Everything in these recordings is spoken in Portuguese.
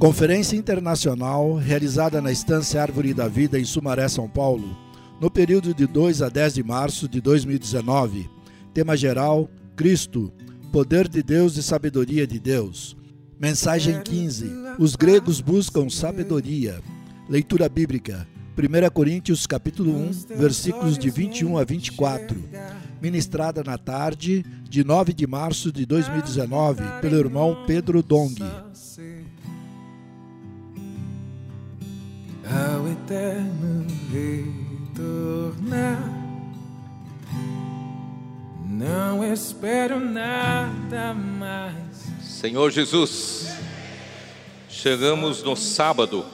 Conferência Internacional realizada na Estância Árvore da Vida em Sumaré, São Paulo, no período de 2 a 10 de março de 2019. Tema geral: Cristo, poder de Deus e sabedoria de Deus. Mensagem 15: Os gregos buscam sabedoria. Leitura bíblica: 1 Coríntios capítulo 1, versículos de 21 a 24. Ministrada na tarde de 9 de março de 2019 pelo irmão Pedro Dong. Eterno retornar, não espero nada mais. Senhor Jesus, chegamos no sábado.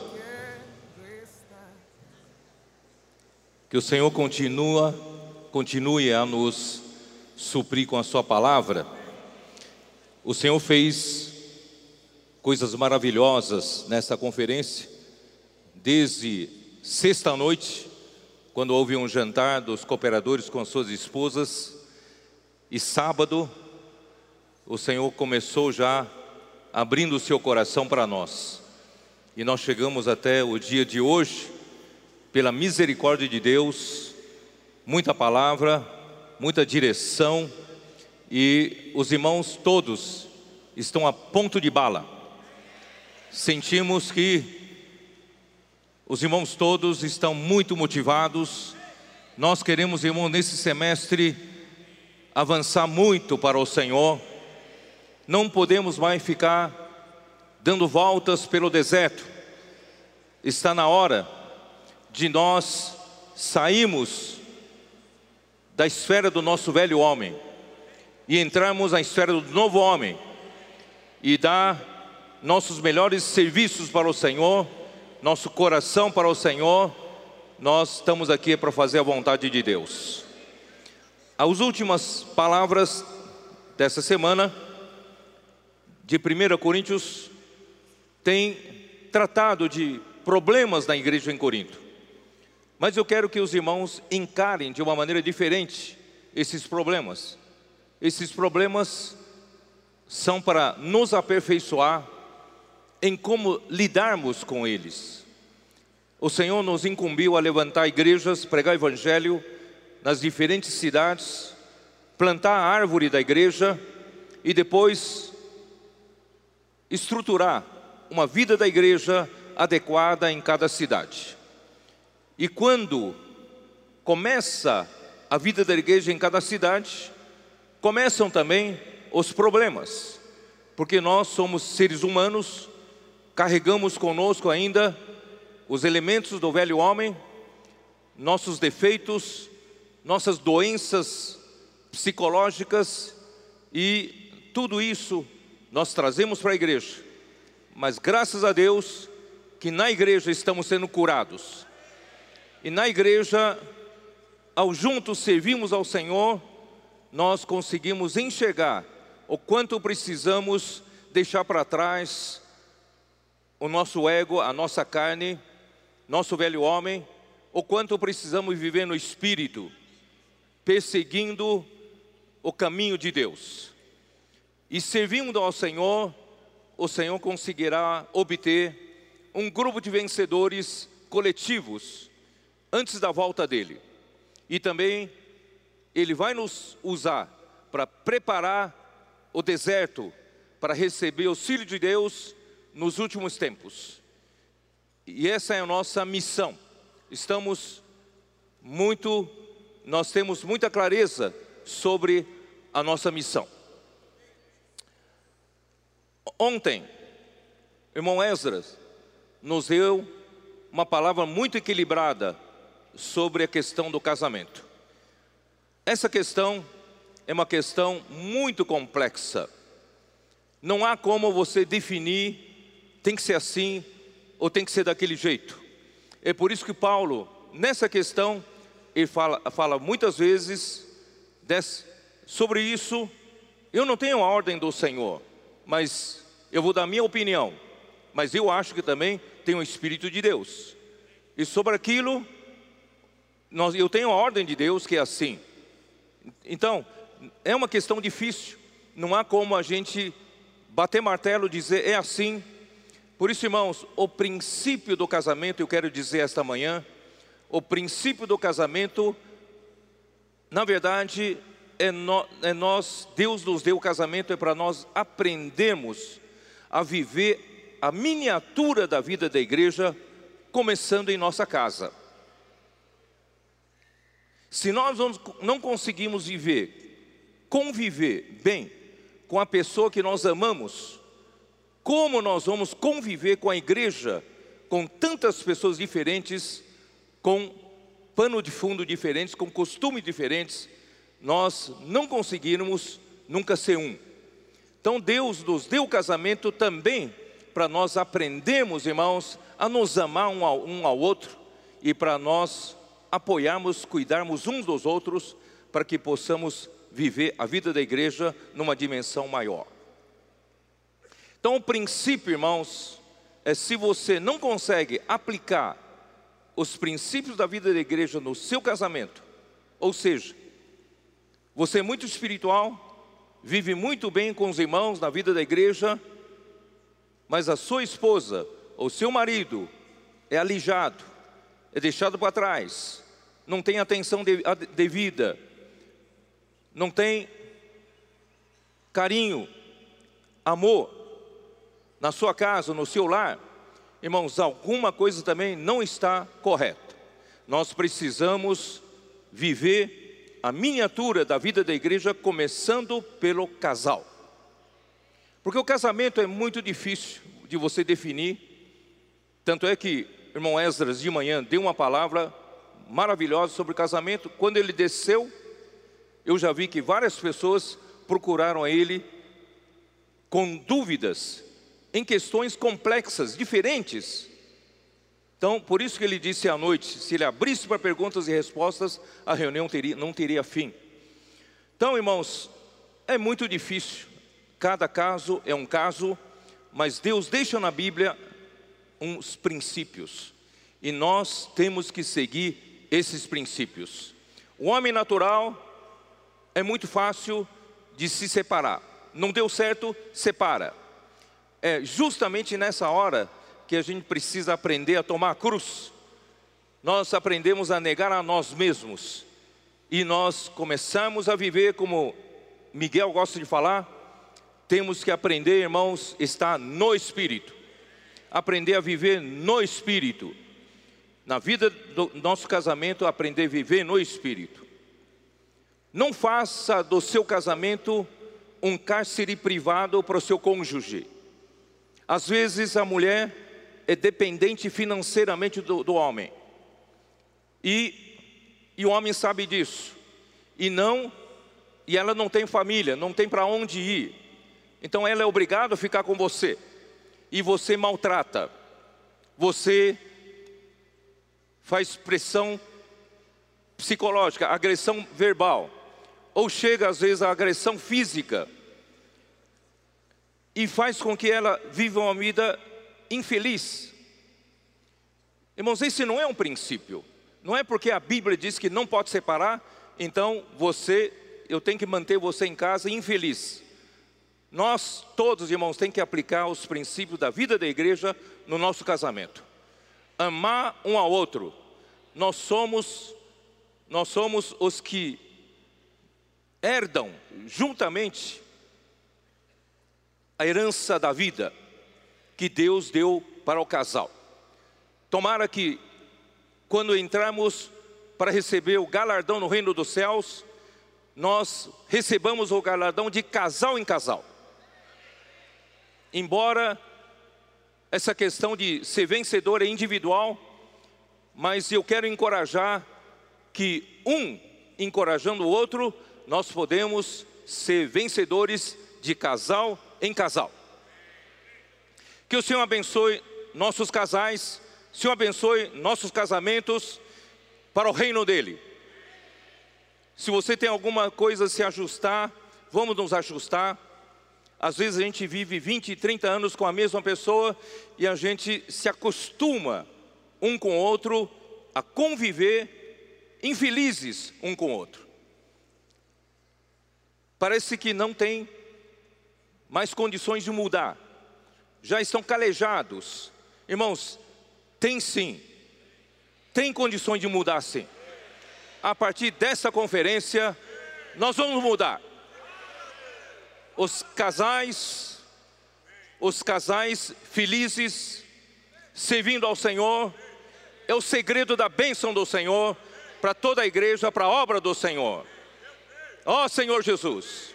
Que o Senhor continua, continue a nos suprir com a sua palavra. O Senhor fez coisas maravilhosas nessa conferência, desde sexta-noite, quando houve um jantar dos cooperadores com suas esposas, e sábado, o Senhor começou já abrindo o seu coração para nós. E nós chegamos até o dia de hoje, pela misericórdia de Deus, muita palavra, muita direção, e os irmãos todos estão a ponto de bala. Sentimos que os irmãos todos estão muito motivados. Nós queremos, irmão, nesse semestre avançar muito para o Senhor não podemos mais ficar dando voltas pelo deserto. Está na hora de nós sairmos da esfera do nosso velho homem e entrarmos na esfera do novo homem e dar nossos melhores serviços para o Senhor, nosso coração para o Senhor. Nós estamos aqui para fazer a vontade de Deus. As últimas palavras dessa semana de 1 Coríntios tem tratado de problemas na igreja em Corinto. Mas eu quero que os irmãos encarem de uma maneira diferente esses problemas. Esses problemas são para nos aperfeiçoar em como lidarmos com eles. O Senhor nos incumbiu a levantar igrejas, pregar evangelho nas diferentes cidades, plantar a árvore da igreja e depois estruturar uma vida da igreja adequada em cada cidade. E quando começa a vida da igreja em cada cidade, começam também os problemas, porque nós somos seres humanos, carregamos conosco ainda os elementos do velho homem, nossos defeitos, nossas doenças psicológicas e tudo isso nós trazemos para a igreja, mas graças a Deus que na igreja estamos sendo curados. E na igreja, ao juntos servimos ao Senhor, nós conseguimos enxergar o quanto precisamos deixar para trás o nosso ego, a nossa carne, nosso velho homem, o quanto precisamos viver no espírito, perseguindo o caminho de Deus e servindo ao Senhor, o Senhor conseguirá obter um grupo de vencedores coletivos antes da volta dele. E também ele vai nos usar para preparar o deserto para receber o Filho de Deus nos últimos tempos. E essa é a nossa missão. Estamos muito, nós temos muita clareza sobre a nossa missão. Ontem, irmão Esdras nos deu uma palavra muito equilibrada sobre a questão do casamento. Essa questão é uma questão muito complexa. Não há como você definir tem que ser assim ou tem que ser daquele jeito. É por isso que Paulo, nessa questão, ele fala, fala muitas vezes desse, sobre isso. Eu não tenho a ordem do Senhor, mas eu vou dar a minha opinião, mas eu acho que também tem o Espírito de Deus. E sobre aquilo, nós, eu tenho a ordem de Deus que é assim. Então, é uma questão difícil. Não há como a gente bater martelo dizer é assim. Por isso, irmãos, o princípio do casamento, eu quero dizer esta manhã, o princípio do casamento, na verdade, é, no, é nós, Deus nos deu o casamento, é para nós aprendermos a viver a miniatura da vida da igreja, começando em nossa casa. Se nós não conseguimos viver, conviver bem com a pessoa que nós amamos, como nós vamos conviver com a igreja, com tantas pessoas diferentes, com pano de fundo diferentes, com costumes diferentes, nós não conseguirmos nunca ser um. Então Deus nos deu o casamento também para nós aprendermos, irmãos, a nos amar um ao, um ao outro e para nós apoiarmos, cuidarmos uns dos outros, para que possamos viver a vida da igreja numa dimensão maior. Então, o princípio, irmãos, é se você não consegue aplicar os princípios da vida da igreja no seu casamento, ou seja, você é muito espiritual, vive muito bem com os irmãos na vida da igreja, mas a sua esposa ou seu marido é alijado, é deixado para trás, não tem atenção devida, não tem carinho, amor na sua casa, no seu lar, irmãos, alguma coisa também não está correta. Nós precisamos viver a miniatura da vida da igreja, começando pelo casal. Porque o casamento é muito difícil de você definir. Tanto é que irmão Esdras de manhã deu uma palavra maravilhosa sobre casamento. Quando ele desceu, eu já vi que várias pessoas procuraram a ele com dúvidas em questões complexas, diferentes. Então, por isso que ele disse à noite: se ele abrisse para perguntas e respostas, a reunião teria, não teria fim. Então, irmãos, é muito difícil, cada caso é um caso, mas Deus deixa na Bíblia uns princípios, e nós temos que seguir esses princípios. O homem natural é muito fácil de se separar, não deu certo, separa é justamente nessa hora que a gente precisa aprender a tomar a cruz. Nós aprendemos a negar a nós mesmos e nós começamos a viver como Miguel gosta de falar. Temos que aprender, irmãos, estar no Espírito, aprender a viver no Espírito. Na vida do nosso casamento, aprender a viver no Espírito. Não faça do seu casamento um cárcere privado para o seu cônjuge. Às vezes a mulher é dependente financeiramente do, do homem. E, e o homem sabe disso. E não, e ela não tem família, não tem para onde ir. Então ela é obrigada a ficar com você. E você maltrata. Você faz pressão psicológica, agressão verbal. Ou chega às vezes a agressão física e faz com que ela viva uma vida infeliz. Irmãos, esse não é um princípio. Não é porque a Bíblia diz que não pode separar, então você, eu tenho que manter você em casa infeliz. Nós todos, irmãos, tem que aplicar os princípios da vida da igreja no nosso casamento. Amar um ao outro. Nós somos nós somos os que herdam juntamente a herança da vida que Deus deu para o casal. Tomara que, quando entramos para receber o galardão no reino dos céus, nós recebamos o galardão de casal em casal. Embora essa questão de ser vencedor é individual, mas eu quero encorajar que um encorajando o outro, nós podemos ser vencedores de casal em casal. Que o Senhor abençoe nossos casais, Senhor abençoe nossos casamentos para o reino dele. Se você tem alguma coisa a se ajustar, vamos nos ajustar. Às vezes a gente vive 20, 30 anos com a mesma pessoa e a gente se acostuma um com o outro a conviver infelizes um com o outro. Parece que não tem mais condições de mudar. já estão calejados. Irmãos, tem sim, tem condições de mudar sim. A partir dessa conferência, nós vamos mudar. Os casais, os casais felizes, servindo ao Senhor, é o segredo da bênção do Senhor para toda a igreja, para a obra do Senhor. Ó oh, Senhor Jesus,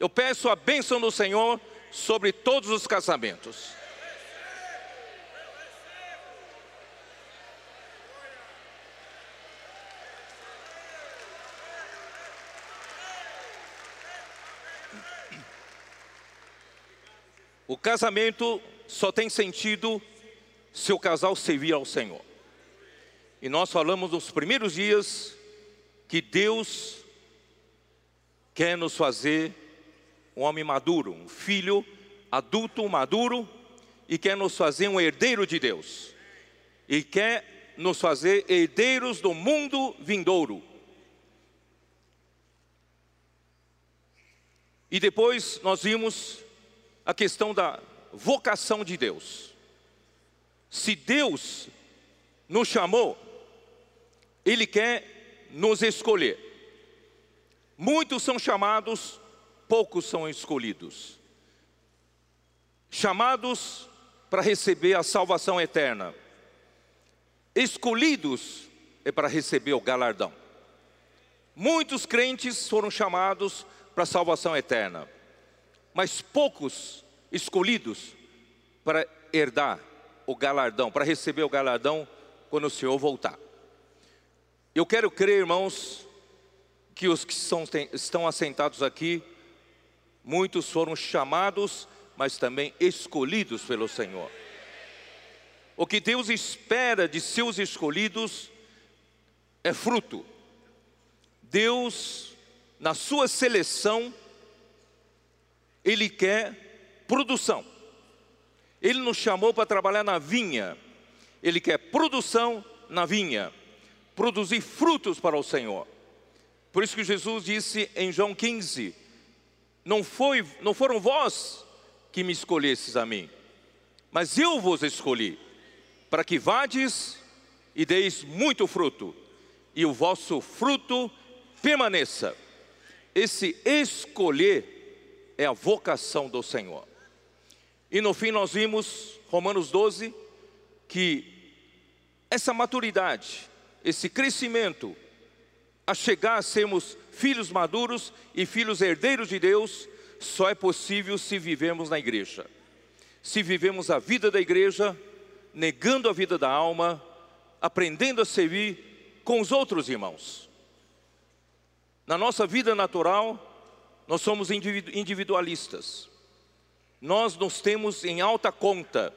eu peço a bênção do Senhor sobre todos os casamentos. O casamento só tem sentido se o casal servir ao Senhor. E nós falamos nos primeiros dias que Deus quer nos fazer um homem maduro, um filho adulto maduro e quer nos fazer um herdeiro de Deus. E quer nos fazer herdeiros do mundo vindouro. E depois nós vimos a questão da vocação de Deus. Se Deus nos chamou, Ele quer nos escolher. Muitos são chamados, poucos são escolhidos. Chamados para receber a salvação eterna, escolhidos é para receber o galardão. Muitos crentes foram chamados para a salvação eterna mas poucos escolhidos para herdar o galardão, para receber o galardão quando o Senhor voltar. Eu quero crer, irmãos, que os que são, estão assentados aqui, muitos foram chamados, mas também escolhidos pelo Senhor. O que Deus espera de seus escolhidos é fruto. Deus, na sua seleção, ele quer produção. Ele nos chamou para trabalhar na vinha. Ele quer produção na vinha, produzir frutos para o Senhor. Por isso que Jesus disse em João 15: Não foi, não foram vós que me escolhestes a mim, mas eu vos escolhi para que vades e deis muito fruto, e o vosso fruto permaneça. Esse escolher é a vocação do Senhor. E no fim nós vimos, Romanos 12, que essa maturidade, esse crescimento, a chegar a sermos filhos maduros e filhos herdeiros de Deus, só é possível se vivemos na igreja. Se vivemos a vida da igreja, negando a vida da alma, aprendendo a servir com os outros irmãos. Na nossa vida natural, nós somos individualistas. Nós nos temos em alta conta.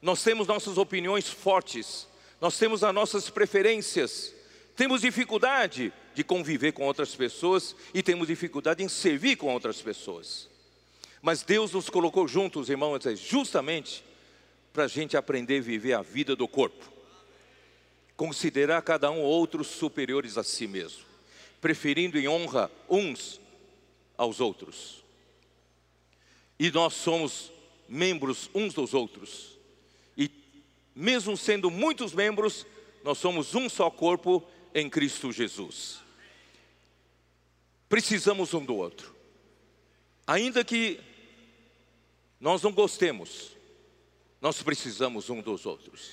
Nós temos nossas opiniões fortes. Nós temos as nossas preferências. Temos dificuldade de conviver com outras pessoas e temos dificuldade em servir com outras pessoas. Mas Deus nos colocou juntos, irmãos, justamente para a gente aprender a viver a vida do corpo. Considerar cada um outros superiores a si mesmo, preferindo em honra uns aos outros. E nós somos membros uns dos outros. E mesmo sendo muitos membros, nós somos um só corpo em Cristo Jesus. Precisamos um do outro. Ainda que nós não gostemos, nós precisamos um dos outros.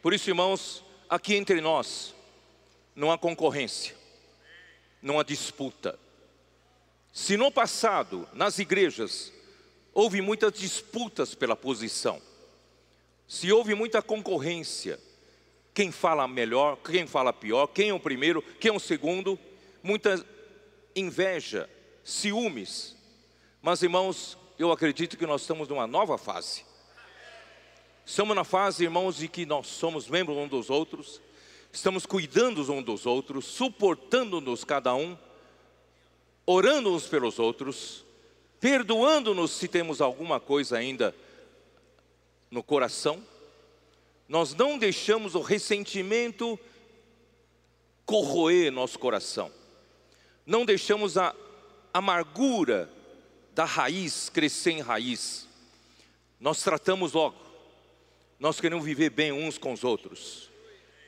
Por isso, irmãos, aqui entre nós não há concorrência, não há disputa, se no passado, nas igrejas, houve muitas disputas pela posição, se houve muita concorrência, quem fala melhor, quem fala pior, quem é o primeiro, quem é o segundo, muita inveja, ciúmes. Mas irmãos, eu acredito que nós estamos numa nova fase. Estamos na fase, irmãos, de que nós somos membros uns dos outros, estamos cuidando uns dos outros, suportando-nos cada um orando uns pelos outros, perdoando-nos se temos alguma coisa ainda no coração. Nós não deixamos o ressentimento corroer nosso coração. Não deixamos a amargura da raiz crescer em raiz. Nós tratamos logo. Nós queremos viver bem uns com os outros,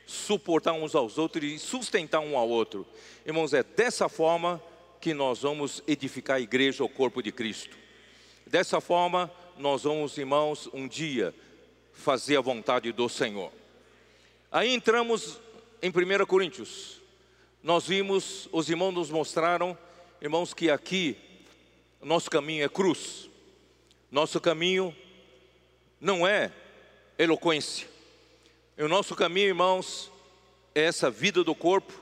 suportar uns aos outros e sustentar um ao outro. Irmãos, é dessa forma que nós vamos edificar a igreja, o corpo de Cristo. Dessa forma, nós vamos, irmãos, um dia fazer a vontade do Senhor. Aí entramos em 1 Coríntios. Nós vimos, os irmãos nos mostraram, irmãos, que aqui nosso caminho é cruz. Nosso caminho não é eloquência. O nosso caminho, irmãos, é essa vida do corpo,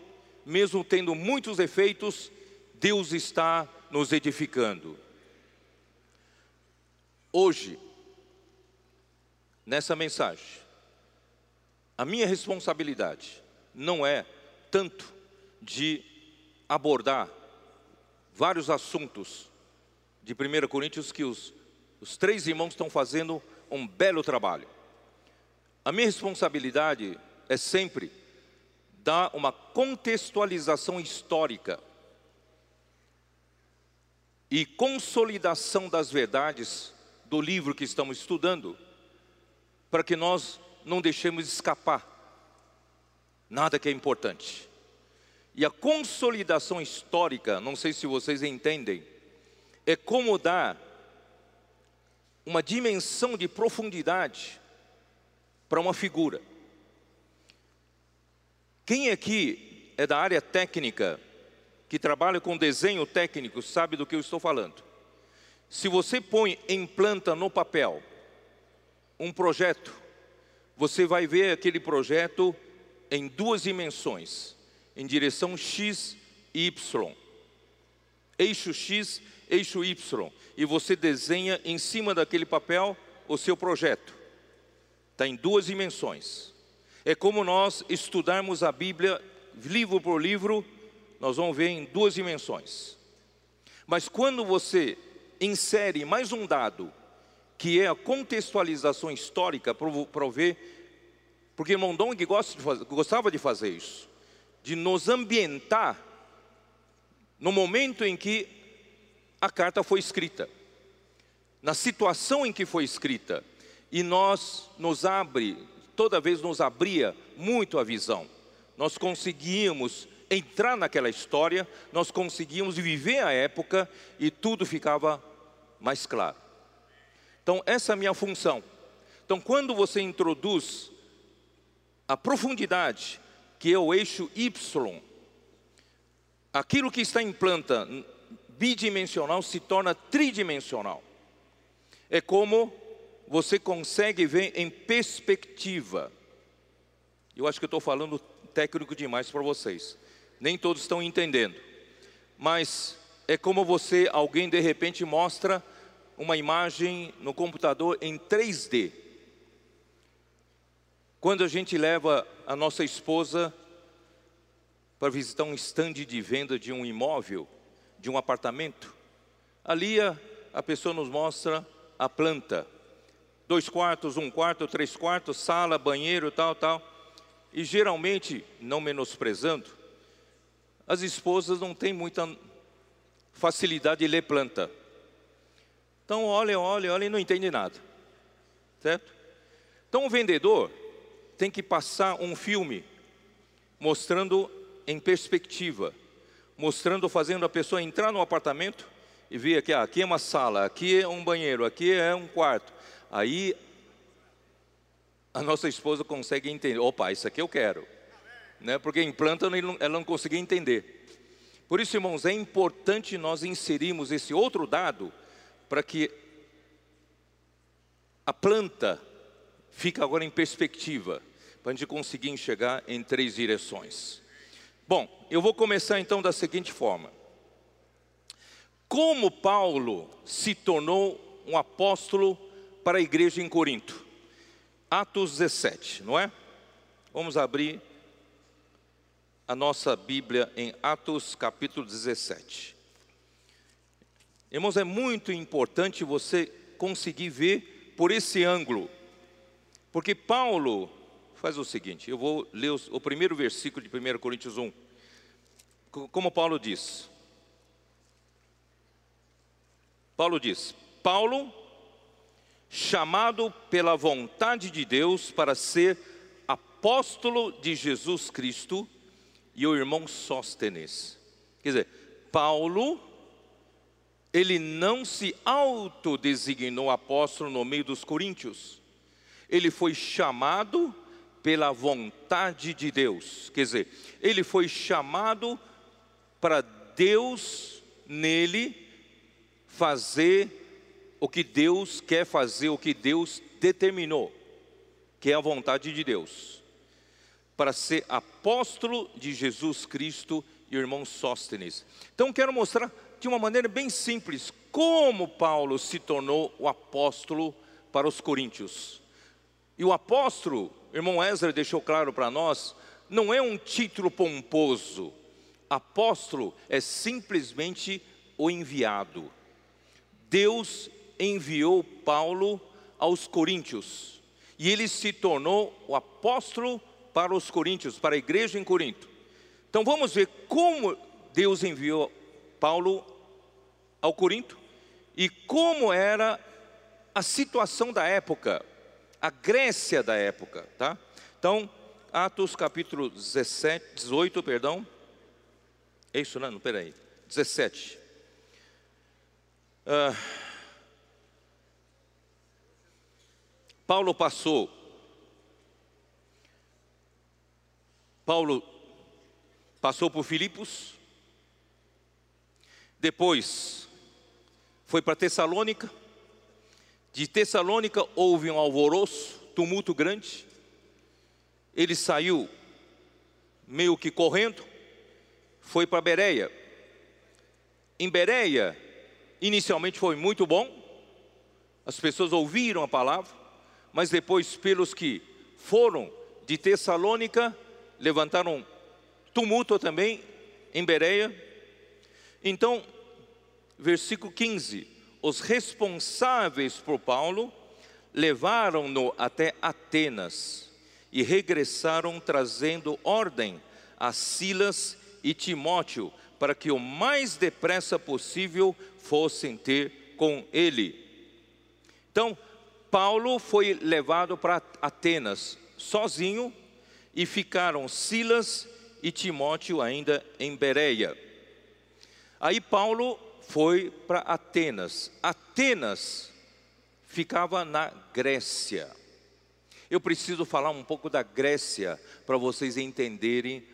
mesmo tendo muitos efeitos, Deus está nos edificando. Hoje, nessa mensagem, a minha responsabilidade não é tanto de abordar vários assuntos de 1 Coríntios que os, os três irmãos estão fazendo um belo trabalho. A minha responsabilidade é sempre dar uma contextualização histórica e consolidação das verdades do livro que estamos estudando, para que nós não deixemos escapar nada que é importante. E a consolidação histórica, não sei se vocês entendem, é como dar uma dimensão de profundidade para uma figura. Quem aqui é da área técnica, que trabalha com desenho técnico, sabe do que eu estou falando. Se você põe em planta no papel um projeto, você vai ver aquele projeto em duas dimensões, em direção X e Y. Eixo X, eixo Y. E você desenha em cima daquele papel o seu projeto. Está em duas dimensões. É como nós estudarmos a Bíblia livro por livro, nós vamos ver em duas dimensões. Mas quando você insere mais um dado, que é a contextualização histórica, para ver, porque Mondong gostava de fazer isso, de nos ambientar no momento em que a carta foi escrita, na situação em que foi escrita, e nós nos abre, toda vez nos abria muito a visão. Nós conseguíamos entrar naquela história, nós conseguíamos viver a época e tudo ficava mais claro. Então, essa é a minha função. Então, quando você introduz a profundidade, que é o eixo Y, aquilo que está em planta bidimensional se torna tridimensional. É como você consegue ver em perspectiva. Eu acho que estou falando técnico demais para vocês. Nem todos estão entendendo. Mas é como você, alguém de repente mostra uma imagem no computador em 3D. Quando a gente leva a nossa esposa para visitar um estande de venda de um imóvel, de um apartamento, ali a, a pessoa nos mostra a planta. Dois quartos, um quarto, três quartos, sala, banheiro, tal, tal. E geralmente, não menosprezando, as esposas não têm muita facilidade de ler planta. Então olha, olha, olha e não entende nada. Certo? Então o vendedor tem que passar um filme mostrando em perspectiva, mostrando, fazendo a pessoa entrar no apartamento e ver que ah, aqui é uma sala, aqui é um banheiro, aqui é um quarto. Aí a nossa esposa consegue entender, opa, isso aqui eu quero. Né? Porque em planta ela não conseguia entender. Por isso, irmãos, é importante nós inserirmos esse outro dado para que a planta fique agora em perspectiva, para a gente conseguir enxergar em três direções. Bom, eu vou começar então da seguinte forma: Como Paulo se tornou um apóstolo para a igreja em Corinto? Atos 17, não é? Vamos abrir a nossa Bíblia em Atos capítulo 17. Irmãos, é muito importante você conseguir ver por esse ângulo, porque Paulo faz o seguinte: eu vou ler o primeiro versículo de 1 Coríntios 1. Como Paulo diz. Paulo diz: Paulo, chamado pela vontade de Deus para ser apóstolo de Jesus Cristo, e o irmão Sóstenes. Quer dizer, Paulo, ele não se autodesignou apóstolo no meio dos coríntios, ele foi chamado pela vontade de Deus, quer dizer, ele foi chamado para Deus nele fazer o que Deus quer fazer, o que Deus determinou, que é a vontade de Deus, para ser apóstolo de Jesus Cristo e o irmão Sóstenes. Então quero mostrar de uma maneira bem simples como Paulo se tornou o apóstolo para os coríntios. E o apóstolo, irmão Ezra deixou claro para nós, não é um título pomposo. Apóstolo é simplesmente o enviado. Deus enviou Paulo aos coríntios e ele se tornou o apóstolo para os coríntios, para a igreja em Corinto. Então vamos ver como Deus enviou Paulo ao Corinto e como era a situação da época, a Grécia da época, tá? Então, Atos capítulo 17, 18, perdão. É isso, não? Peraí. 17. Uh, Paulo passou. Paulo passou por Filipos, depois foi para Tessalônica, de Tessalônica houve um alvoroço, tumulto grande, ele saiu meio que correndo, foi para Bereia. Em Bereia, inicialmente foi muito bom, as pessoas ouviram a palavra, mas depois, pelos que foram de Tessalônica, levantaram tumulto também em Bereia. Então, versículo 15: os responsáveis por Paulo levaram-no até Atenas e regressaram trazendo ordem a Silas e Timóteo para que o mais depressa possível fossem ter com ele. Então, Paulo foi levado para Atenas sozinho e ficaram Silas e Timóteo ainda em Bereia. Aí Paulo foi para Atenas. Atenas ficava na Grécia. Eu preciso falar um pouco da Grécia para vocês entenderem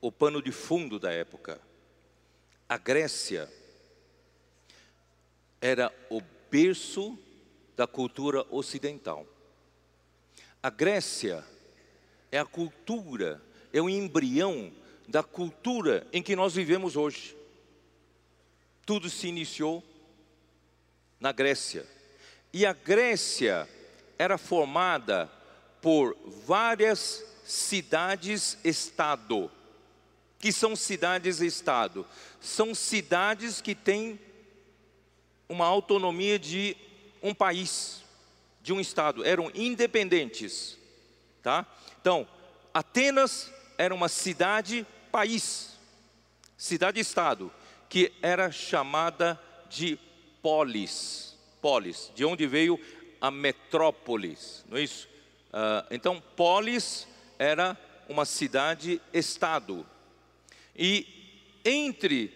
o pano de fundo da época. A Grécia era o berço da cultura ocidental. A Grécia é a cultura é o embrião da cultura em que nós vivemos hoje. Tudo se iniciou na Grécia. E a Grécia era formada por várias cidades-estado. Que são cidades-estado? São cidades que têm uma autonomia de um país, de um estado, eram independentes, tá? Então, Atenas era uma cidade-país, cidade-estado, que era chamada de polis. Polis, de onde veio a metrópolis, não é isso? Uh, então, polis era uma cidade-estado. E entre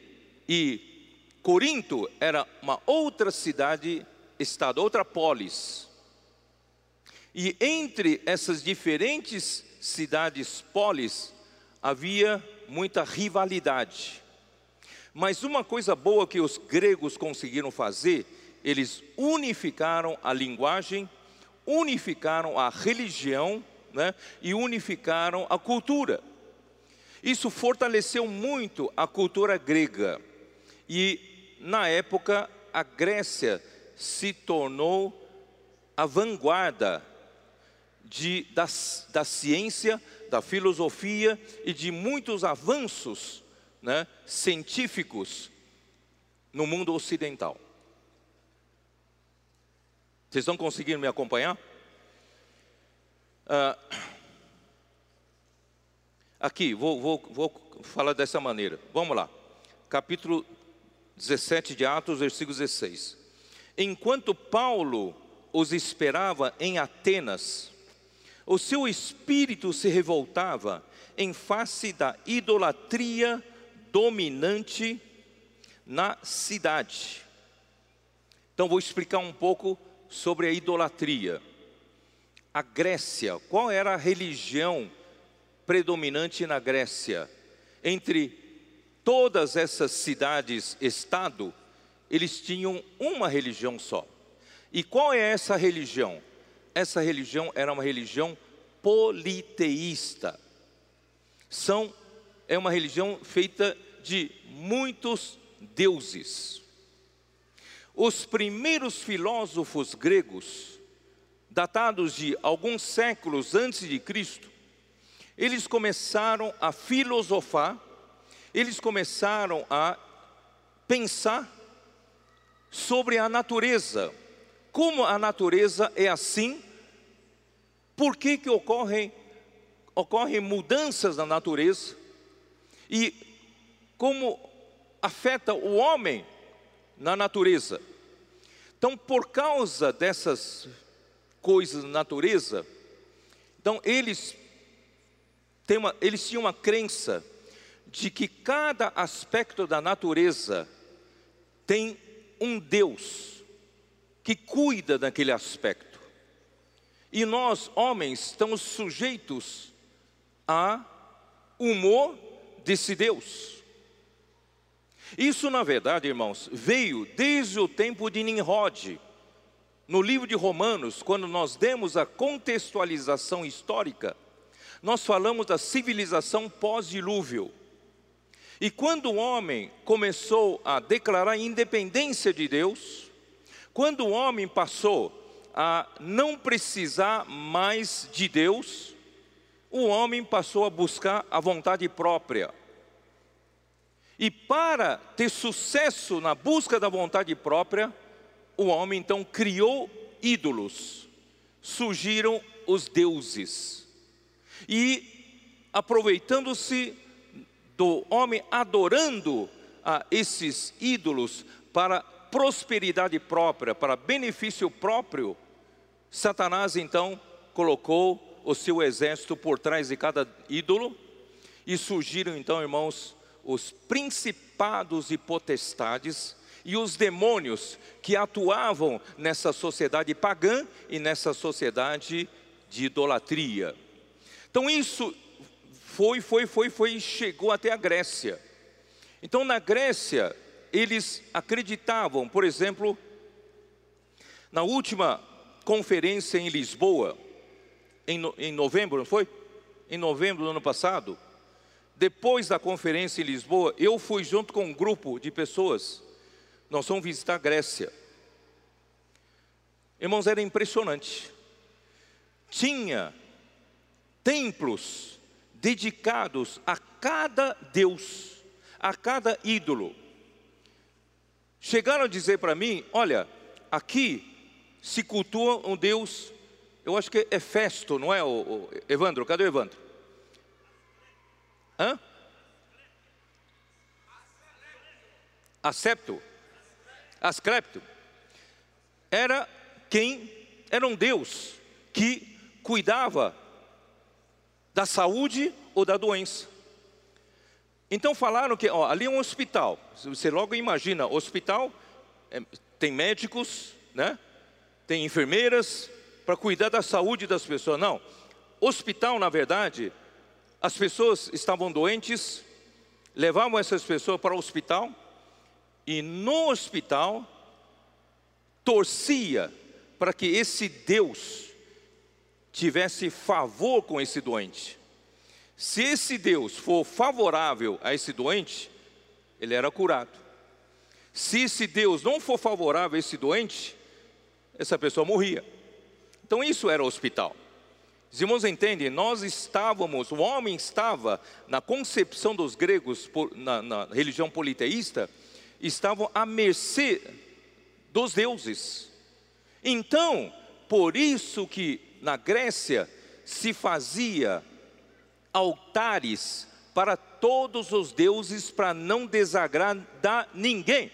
e Corinto era uma outra cidade-estado, outra polis. E entre essas diferentes cidades polis, havia muita rivalidade. Mas uma coisa boa que os gregos conseguiram fazer, eles unificaram a linguagem, unificaram a religião né, e unificaram a cultura. Isso fortaleceu muito a cultura grega. E, na época, a Grécia se tornou a vanguarda de, da, da ciência, da filosofia e de muitos avanços né, científicos no mundo ocidental. Vocês estão conseguindo me acompanhar? Ah, aqui, vou, vou, vou falar dessa maneira. Vamos lá. Capítulo 17 de Atos, versículo 16. Enquanto Paulo os esperava em Atenas. O seu espírito se revoltava em face da idolatria dominante na cidade. Então vou explicar um pouco sobre a idolatria. A Grécia, qual era a religião predominante na Grécia? Entre todas essas cidades-estado, eles tinham uma religião só. E qual é essa religião? Essa religião era uma religião politeísta. São é uma religião feita de muitos deuses. Os primeiros filósofos gregos, datados de alguns séculos antes de Cristo, eles começaram a filosofar, eles começaram a pensar sobre a natureza. Como a natureza é assim? Por que, que ocorrem, ocorrem mudanças na natureza? E como afeta o homem na natureza. Então, por causa dessas coisas na natureza, então eles, têm uma, eles tinham uma crença de que cada aspecto da natureza tem um Deus que cuida daquele aspecto. E nós, homens, estamos sujeitos a humor desse Deus. Isso, na verdade, irmãos, veio desde o tempo de Nimrod. No livro de Romanos, quando nós demos a contextualização histórica, nós falamos da civilização pós-dilúvio. E quando o homem começou a declarar independência de Deus, quando o homem passou a não precisar mais de Deus, o homem passou a buscar a vontade própria. E para ter sucesso na busca da vontade própria, o homem então criou ídolos, surgiram os deuses. E aproveitando-se do homem adorando a esses ídolos para prosperidade própria, para benefício próprio, Satanás então colocou o seu exército por trás de cada ídolo e surgiram então, irmãos, os principados e potestades e os demônios que atuavam nessa sociedade pagã e nessa sociedade de idolatria. Então isso foi, foi, foi, foi, chegou até a Grécia. Então na Grécia eles acreditavam, por exemplo, na última conferência em Lisboa, em, em novembro, não foi? Em novembro do ano passado, depois da conferência em Lisboa, eu fui junto com um grupo de pessoas. Nós fomos visitar a Grécia. Irmãos, era impressionante. Tinha templos dedicados a cada Deus, a cada ídolo. Chegaram a dizer para mim: olha, aqui se cultua um Deus, eu acho que é Festo, não é, Evandro? Cadê o Evandro? Hã? Acepto? Asclepto? Era quem era um Deus que cuidava da saúde ou da doença. Então falaram que ó, ali é um hospital. Você logo imagina, hospital é, tem médicos, né? Tem enfermeiras para cuidar da saúde das pessoas. Não. Hospital, na verdade, as pessoas estavam doentes, levavam essas pessoas para o hospital e no hospital torcia para que esse Deus tivesse favor com esse doente. Se esse Deus for favorável a esse doente, ele era curado. Se esse Deus não for favorável a esse doente, essa pessoa morria. Então isso era o hospital. Os irmãos entendem, nós estávamos, o homem estava, na concepção dos gregos, na, na religião politeísta, estavam à mercê dos deuses. Então, por isso que na Grécia se fazia altares para todos os deuses para não desagradar ninguém.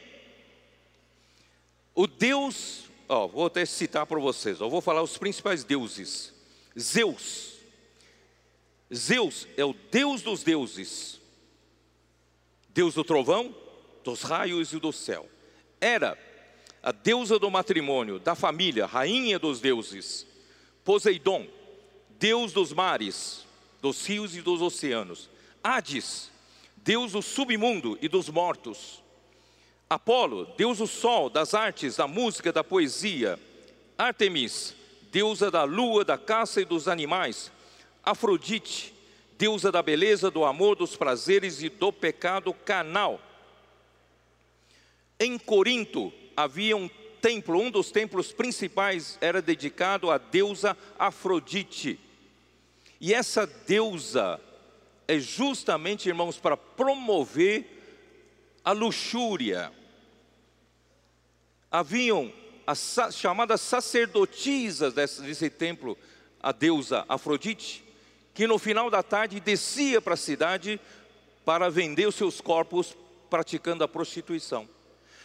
O Deus ó, vou até citar para vocês, ó, vou falar os principais deuses. Zeus. Zeus é o deus dos deuses. Deus do trovão, dos raios e do céu. Era a deusa do matrimônio, da família, rainha dos deuses. Poseidon, deus dos mares, dos rios e dos oceanos. Hades, deus do submundo e dos mortos. Apolo, deus do sol, das artes, da música, da poesia. Artemis, deusa da lua, da caça e dos animais. Afrodite, deusa da beleza, do amor, dos prazeres e do pecado canal. Em Corinto havia um templo, um dos templos principais era dedicado à deusa Afrodite. E essa deusa é justamente, irmãos, para promover a luxúria. Haviam as chamadas sacerdotisas desse, templo, a deusa Afrodite, que no final da tarde descia para a cidade para vender os seus corpos praticando a prostituição.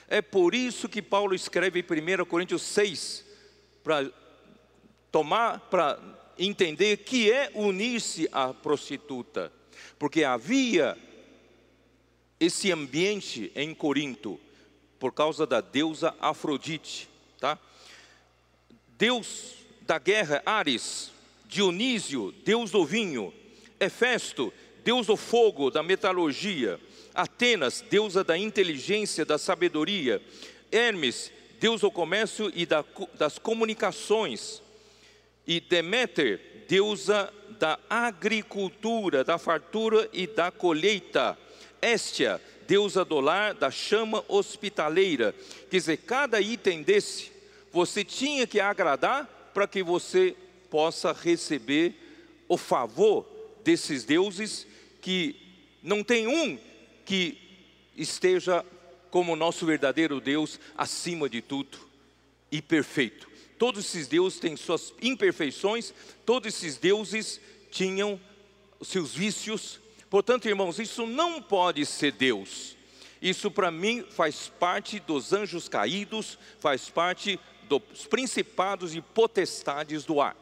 É por isso que Paulo escreve em 1 Coríntios 6, para tomar, para entender que é unir-se à prostituta porque havia esse ambiente em Corinto por causa da deusa Afrodite, tá? Deus da guerra Ares, Dionísio, deus do vinho, Hefesto, deus do fogo, da metalurgia, Atenas, deusa da inteligência, da sabedoria, Hermes, deus do comércio e das comunicações, e Deméter, deusa da agricultura, da fartura e da colheita. Estia, deusa do lar, da chama hospitaleira. Quer dizer, cada item desse, você tinha que agradar para que você possa receber o favor desses deuses, que não tem um que esteja como nosso verdadeiro Deus acima de tudo e perfeito. Todos esses deuses têm suas imperfeições, todos esses deuses tinham seus vícios. Portanto, irmãos, isso não pode ser Deus. Isso para mim faz parte dos anjos caídos, faz parte dos principados e potestades do ar.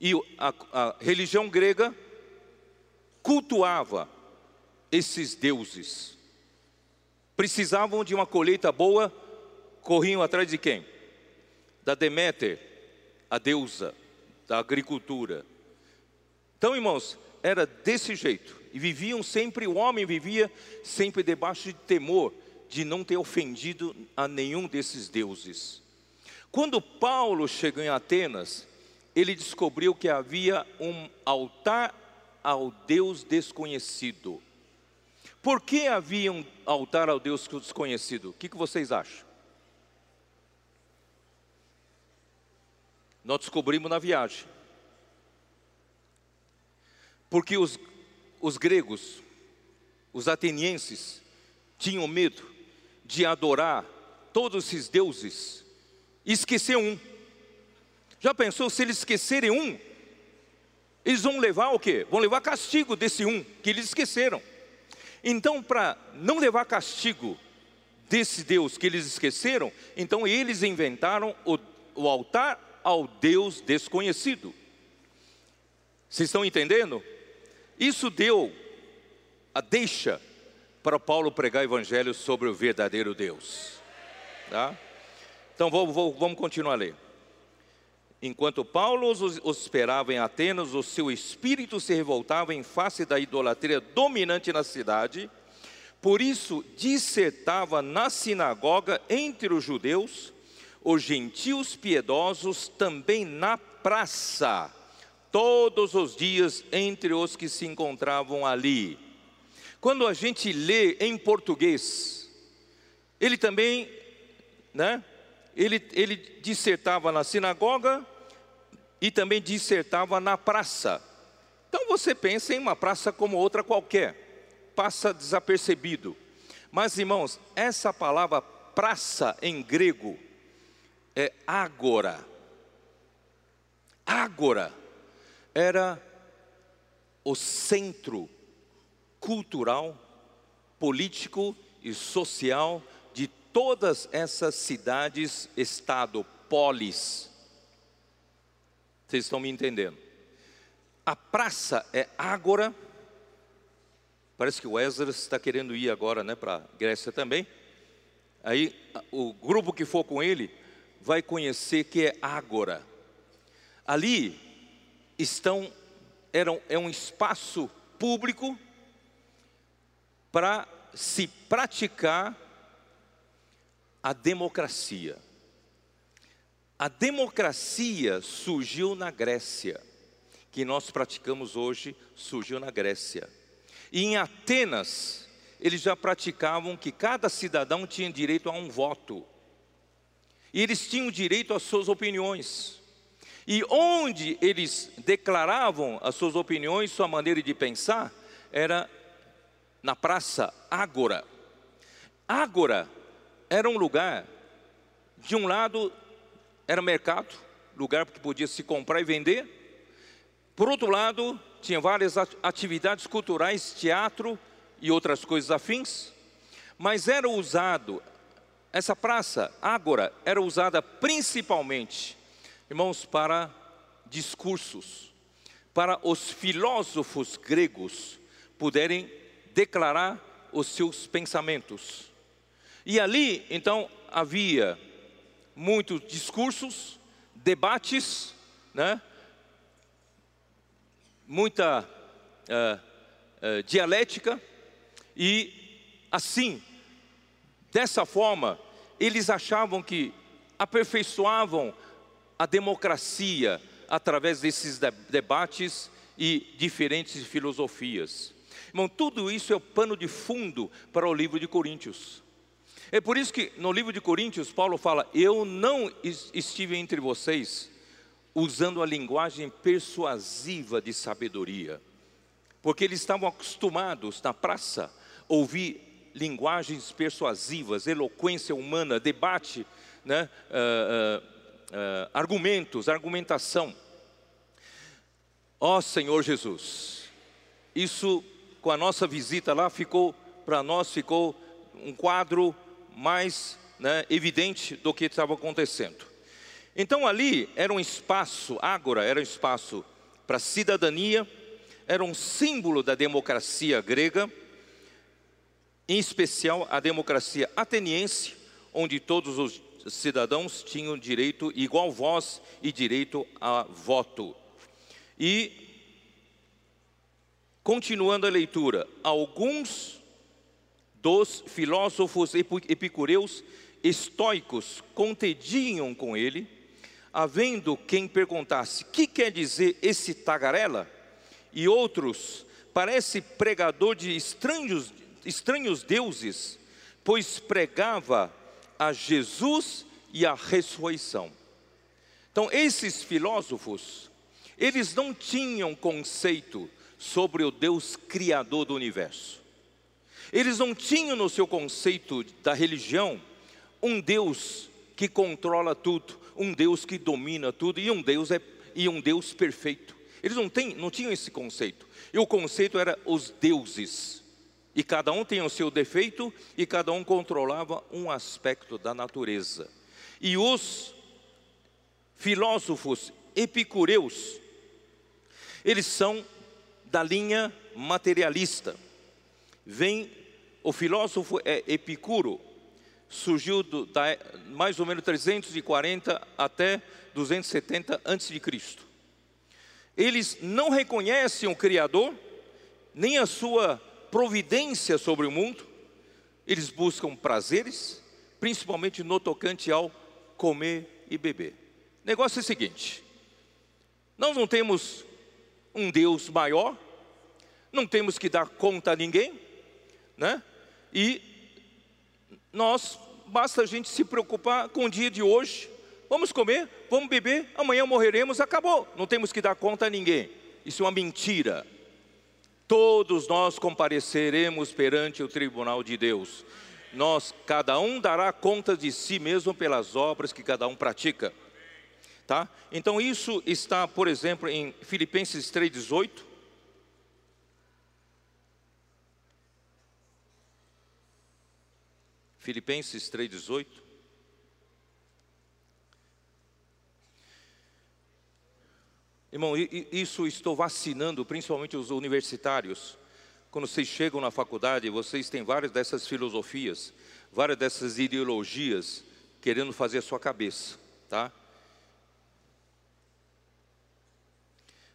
E a, a religião grega cultuava esses deuses. Precisavam de uma colheita boa, corriam atrás de quem? Da Deméter, a deusa da agricultura. Então, irmãos, era desse jeito. E viviam sempre, o homem vivia sempre debaixo de temor de não ter ofendido a nenhum desses deuses. Quando Paulo chegou em Atenas, ele descobriu que havia um altar ao Deus desconhecido. Por que havia um altar ao Deus desconhecido? O que, que vocês acham? Nós descobrimos na viagem. Porque os, os gregos, os atenienses, tinham medo de adorar todos esses deuses e esquecer um. Já pensou se eles esquecerem um? Eles vão levar o quê? Vão levar castigo desse um que eles esqueceram. Então, para não levar castigo desse Deus que eles esqueceram, então eles inventaram o, o altar ao Deus desconhecido. Vocês estão entendendo? Isso deu a deixa para Paulo pregar o evangelho sobre o verdadeiro Deus. Tá? Então vamos, vamos continuar a ler. Enquanto Paulo os, os esperava em Atenas, o seu espírito se revoltava em face da idolatria dominante na cidade. Por isso, dissertava na sinagoga entre os judeus os gentios piedosos também na praça, todos os dias entre os que se encontravam ali. Quando a gente lê em português, ele também, né? Ele, ele dissertava na sinagoga e também dissertava na praça. Então você pensa em uma praça como outra qualquer, passa desapercebido. Mas irmãos, essa palavra praça em grego, é agora. Agora era o centro cultural, político e social de todas essas cidades, estado, polis. Vocês estão me entendendo? A praça é Ágora. Parece que o Esdras está querendo ir agora né, para a Grécia também. Aí o grupo que for com ele vai conhecer que é Ágora. Ali estão, eram, é um espaço público para se praticar a democracia. A democracia surgiu na Grécia, que nós praticamos hoje, surgiu na Grécia. E em Atenas, eles já praticavam que cada cidadão tinha direito a um voto. E eles tinham direito às suas opiniões. E onde eles declaravam as suas opiniões, sua maneira de pensar, era na praça Ágora. Ágora era um lugar, de um lado era mercado, lugar que podia se comprar e vender. Por outro lado, tinha várias atividades culturais, teatro e outras coisas afins. Mas era usado, essa praça, Ágora, era usada principalmente, irmãos, para discursos, para os filósofos gregos puderem declarar os seus pensamentos. E ali, então, havia muitos discursos, debates, né? muita uh, uh, dialética, e assim, dessa forma, eles achavam que aperfeiçoavam a democracia através desses debates e diferentes filosofias. Irmão, tudo isso é o pano de fundo para o livro de Coríntios. É por isso que no livro de Coríntios, Paulo fala: Eu não estive entre vocês usando a linguagem persuasiva de sabedoria, porque eles estavam acostumados na praça a ouvir linguagens persuasivas, eloquência humana, debate, né, uh, uh, uh, argumentos, argumentação. Ó oh, Senhor Jesus, isso com a nossa visita lá ficou, para nós ficou um quadro mais né, evidente do que estava acontecendo. Então ali era um espaço, Ágora era um espaço para cidadania, era um símbolo da democracia grega, em especial a democracia ateniense, onde todos os cidadãos tinham direito, igual voz e direito a voto. E, continuando a leitura, alguns dos filósofos epicureus estoicos contediam com ele, havendo quem perguntasse: que quer dizer esse tagarela? E outros, parece pregador de estranhos, estranhos deuses, pois pregava a Jesus e a ressurreição. Então, esses filósofos, eles não tinham conceito sobre o Deus criador do universo. Eles não tinham no seu conceito da religião um Deus que controla tudo, um Deus que domina tudo e um Deus é e um Deus perfeito. Eles não, têm, não tinham esse conceito. E o conceito era os deuses. E cada um tinha o seu defeito e cada um controlava um aspecto da natureza. E os filósofos epicureus, eles são da linha materialista. Vem o filósofo é Epicuro, surgiu do, da, mais ou menos 340 até 270 a.C. Eles não reconhecem o Criador, nem a sua providência sobre o mundo, eles buscam prazeres, principalmente no tocante ao comer e beber. O negócio é o seguinte: nós não temos um Deus maior, não temos que dar conta a ninguém, né? E nós, basta a gente se preocupar com o dia de hoje. Vamos comer, vamos beber, amanhã morreremos, acabou. Não temos que dar conta a ninguém. Isso é uma mentira. Todos nós compareceremos perante o tribunal de Deus. Nós, cada um dará conta de si mesmo pelas obras que cada um pratica. Tá? Então isso está, por exemplo, em Filipenses 3:18. Filipenses 3,18. Irmão, isso estou vacinando principalmente os universitários. Quando vocês chegam na faculdade, vocês têm várias dessas filosofias, várias dessas ideologias querendo fazer a sua cabeça, tá?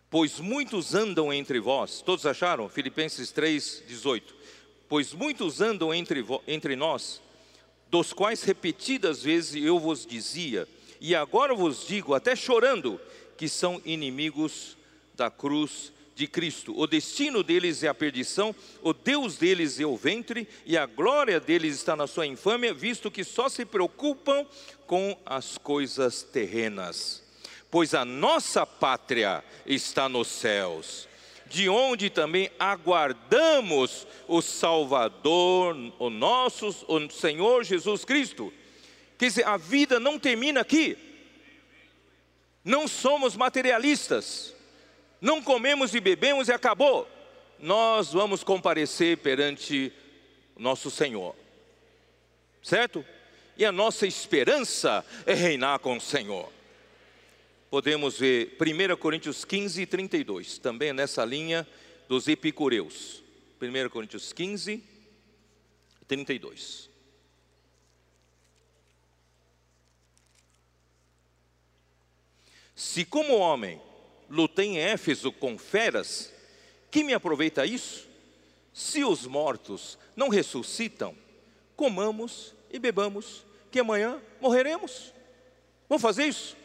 Pois muitos andam entre vós, todos acharam? Filipenses 3, 18. Pois muitos andam entre, entre nós, dos quais repetidas vezes eu vos dizia, e agora vos digo, até chorando, que são inimigos da cruz de Cristo. O destino deles é a perdição, o Deus deles é o ventre, e a glória deles está na sua infâmia, visto que só se preocupam com as coisas terrenas. Pois a nossa pátria está nos céus, de onde também aguardamos o Salvador, o nosso o Senhor Jesus Cristo. Quer dizer, a vida não termina aqui. Não somos materialistas. Não comemos e bebemos e acabou. Nós vamos comparecer perante nosso Senhor. Certo? E a nossa esperança é reinar com o Senhor. Podemos ver 1 Coríntios 15 e 32, também nessa linha dos epicureus. 1 Coríntios 15 e 32. Se como homem lutei em Éfeso com feras, que me aproveita isso? Se os mortos não ressuscitam, comamos e bebamos, que amanhã morreremos. Vamos fazer isso?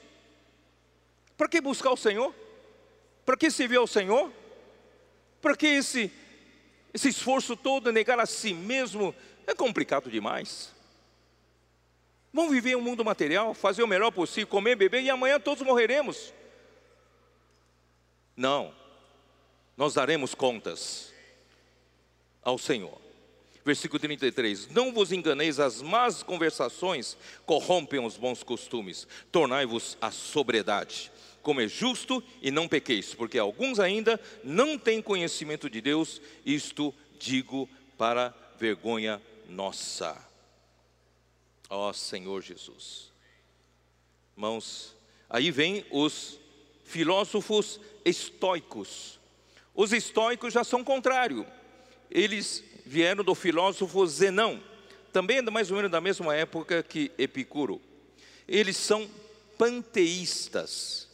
Para que buscar o Senhor? Para que servir ao Senhor? Para que esse, esse esforço todo, negar a si mesmo, é complicado demais. Vamos viver um mundo material, fazer o melhor possível, comer, beber e amanhã todos morreremos. Não, nós daremos contas ao Senhor. Versículo 33: Não vos enganeis, as más conversações corrompem os bons costumes, tornai-vos a sobriedade. Como é justo e não pequeis, porque alguns ainda não têm conhecimento de Deus, isto digo para vergonha nossa. Ó Senhor Jesus. Irmãos, aí vem os filósofos estoicos. Os estoicos já são contrário. Eles vieram do filósofo Zenão, também mais ou menos da mesma época que Epicuro. Eles são panteístas.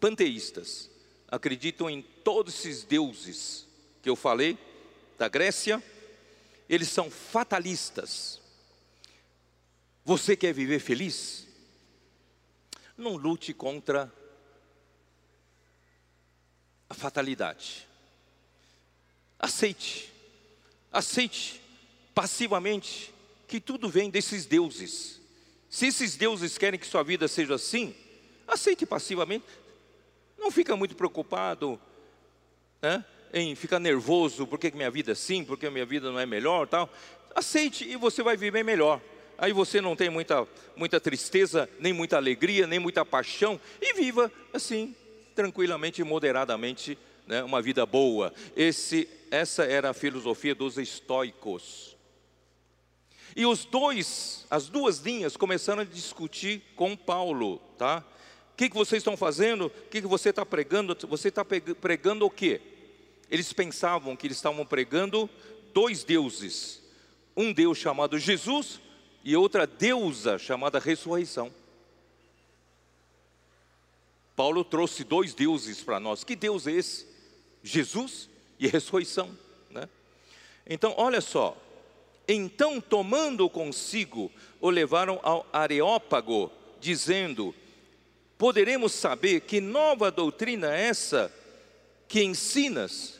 Panteístas. Acreditam em todos esses deuses que eu falei da Grécia. Eles são fatalistas. Você quer viver feliz? Não lute contra a fatalidade. Aceite, aceite passivamente que tudo vem desses deuses. Se esses deuses querem que sua vida seja assim, aceite passivamente. Não fica muito preocupado né, em ficar nervoso, porque minha vida é assim, porque minha vida não é melhor, tal. Aceite e você vai viver melhor aí você não tem muita, muita tristeza, nem muita alegria, nem muita paixão, e viva assim, tranquilamente moderadamente, né, uma vida boa. Esse, essa era a filosofia dos estoicos. E os dois, as duas linhas começaram a discutir com Paulo, tá? O que, que vocês estão fazendo? O que, que você está pregando? Você está pregando o quê? Eles pensavam que eles estavam pregando dois deuses. Um Deus chamado Jesus e outra deusa chamada ressurreição. Paulo trouxe dois deuses para nós. Que Deus é esse? Jesus e ressurreição, né? Então, olha só. Então, tomando consigo, o levaram ao Areópago, dizendo: Poderemos saber que nova doutrina é essa que ensinas,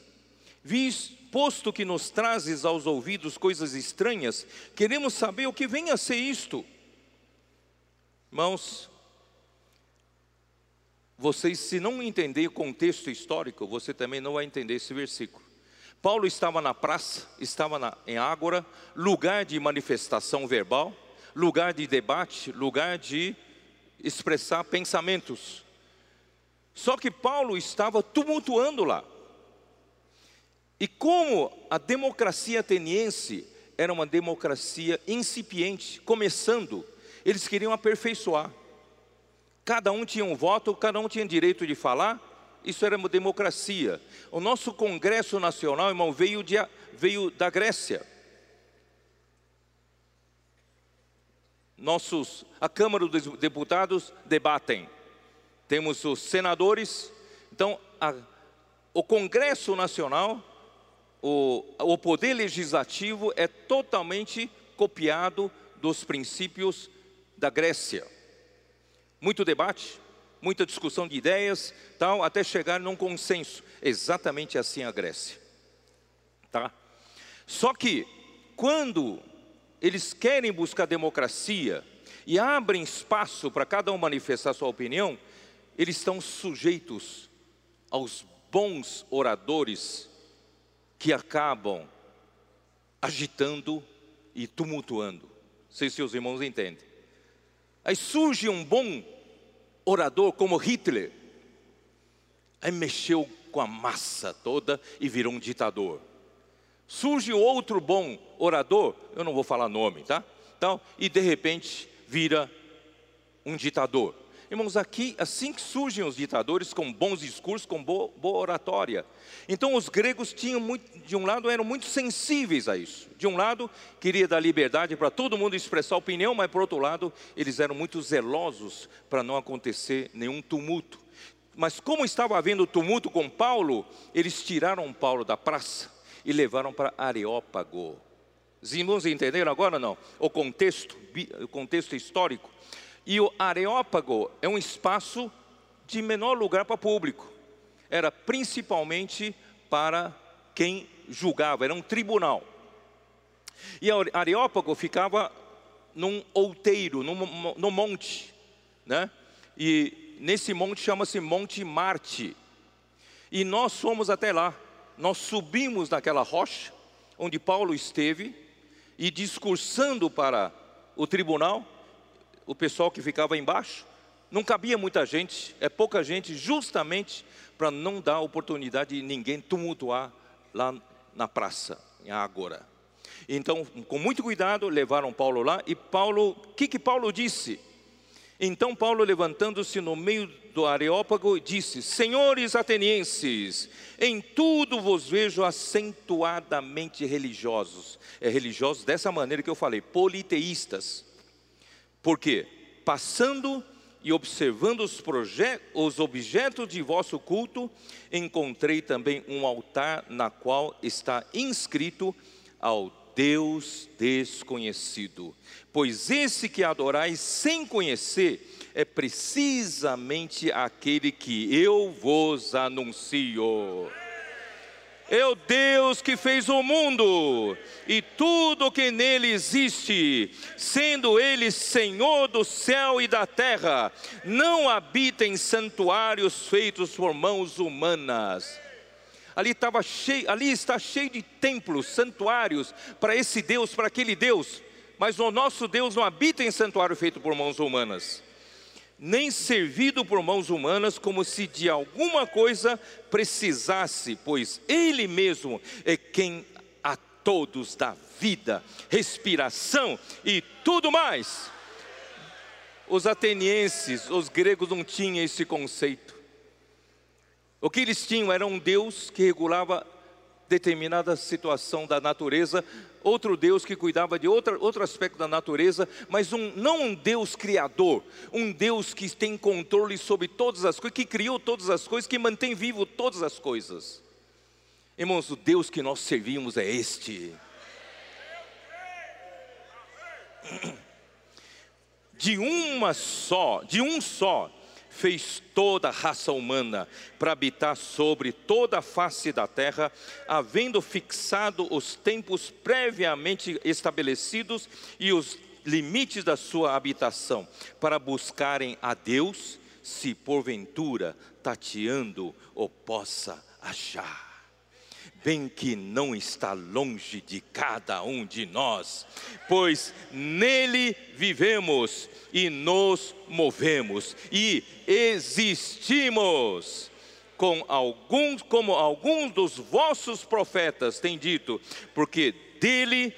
visto posto que nos trazes aos ouvidos coisas estranhas, queremos saber o que vem a ser isto. Irmãos, vocês, se não entender o contexto histórico, você também não vai entender esse versículo. Paulo estava na praça, estava na, em Ágora, lugar de manifestação verbal, lugar de debate, lugar de expressar pensamentos. Só que Paulo estava tumultuando lá. E como a democracia ateniense era uma democracia incipiente, começando. Eles queriam aperfeiçoar. Cada um tinha um voto, cada um tinha direito de falar. Isso era uma democracia. O nosso Congresso Nacional, irmão, veio, de, veio da Grécia. Nossos, a Câmara dos Deputados debatem. Temos os senadores. Então, a, o Congresso Nacional o, o poder legislativo é totalmente copiado dos princípios da Grécia. Muito debate, muita discussão de ideias, tal, até chegar num consenso. Exatamente assim a Grécia. Tá? Só que quando eles querem buscar democracia e abrem espaço para cada um manifestar sua opinião, eles estão sujeitos aos bons oradores que acabam agitando e tumultuando. Sei se seus irmãos entendem. Aí surge um bom orador como Hitler, aí mexeu com a massa toda e virou um ditador. Surge outro bom orador, eu não vou falar nome, tá? Então, e de repente vira um ditador. Irmãos, aqui, assim que surgem os ditadores com bons discursos, com boa, boa oratória. Então, os gregos tinham muito, de um lado, eram muito sensíveis a isso. De um lado, queria dar liberdade para todo mundo expressar opinião, mas por outro lado, eles eram muito zelosos para não acontecer nenhum tumulto. Mas como estava havendo tumulto com Paulo, eles tiraram Paulo da praça e levaram para Areópago. Os irmãos entenderam agora não? O contexto, o contexto histórico. E o Areópago é um espaço de menor lugar para público. Era principalmente para quem julgava, era um tribunal. E o Areópago ficava num outeiro, num, monte, né? E nesse monte chama-se Monte Marte. E nós fomos até lá. Nós subimos naquela rocha onde Paulo esteve e discursando para o tribunal, o pessoal que ficava embaixo. Não cabia muita gente, é pouca gente, justamente para não dar oportunidade de ninguém tumultuar lá na praça, em Ágora. Então, com muito cuidado, levaram Paulo lá e Paulo, o que, que Paulo disse? Então Paulo, levantando-se no meio do Areópago, disse: Senhores atenienses, em tudo vos vejo acentuadamente religiosos. É religiosos dessa maneira que eu falei, politeístas. Por quê? Passando e observando os, os objetos de vosso culto, encontrei também um altar na qual está inscrito ao Deus desconhecido. Pois esse que adorais sem conhecer é precisamente aquele que eu vos anuncio. É o Deus que fez o mundo e tudo que nele existe, sendo Ele Senhor do céu e da terra, não habita em santuários feitos por mãos humanas. Ali, estava cheio, ali está cheio de templos, santuários para esse Deus, para aquele Deus, mas o nosso Deus não habita em santuário feito por mãos humanas nem servido por mãos humanas, como se de alguma coisa precisasse, pois Ele mesmo é quem a todos dá vida, respiração e tudo mais. Os atenienses, os gregos não tinham esse conceito. O que eles tinham era um Deus que regulava determinada situação da natureza, outro Deus que cuidava de outra, outro aspecto da natureza, mas um, não um Deus criador, um Deus que tem controle sobre todas as coisas, que criou todas as coisas, que mantém vivo todas as coisas. Irmãos, o Deus que nós servimos é este. De uma só, de um só, fez toda a raça humana para habitar sobre toda a face da terra, havendo fixado os tempos previamente estabelecidos e os limites da sua habitação, para buscarem a Deus, se porventura tateando o possa achar bem que não está longe de cada um de nós, pois nele vivemos e nos movemos e existimos. Com alguns, como alguns dos vossos profetas têm dito, porque dele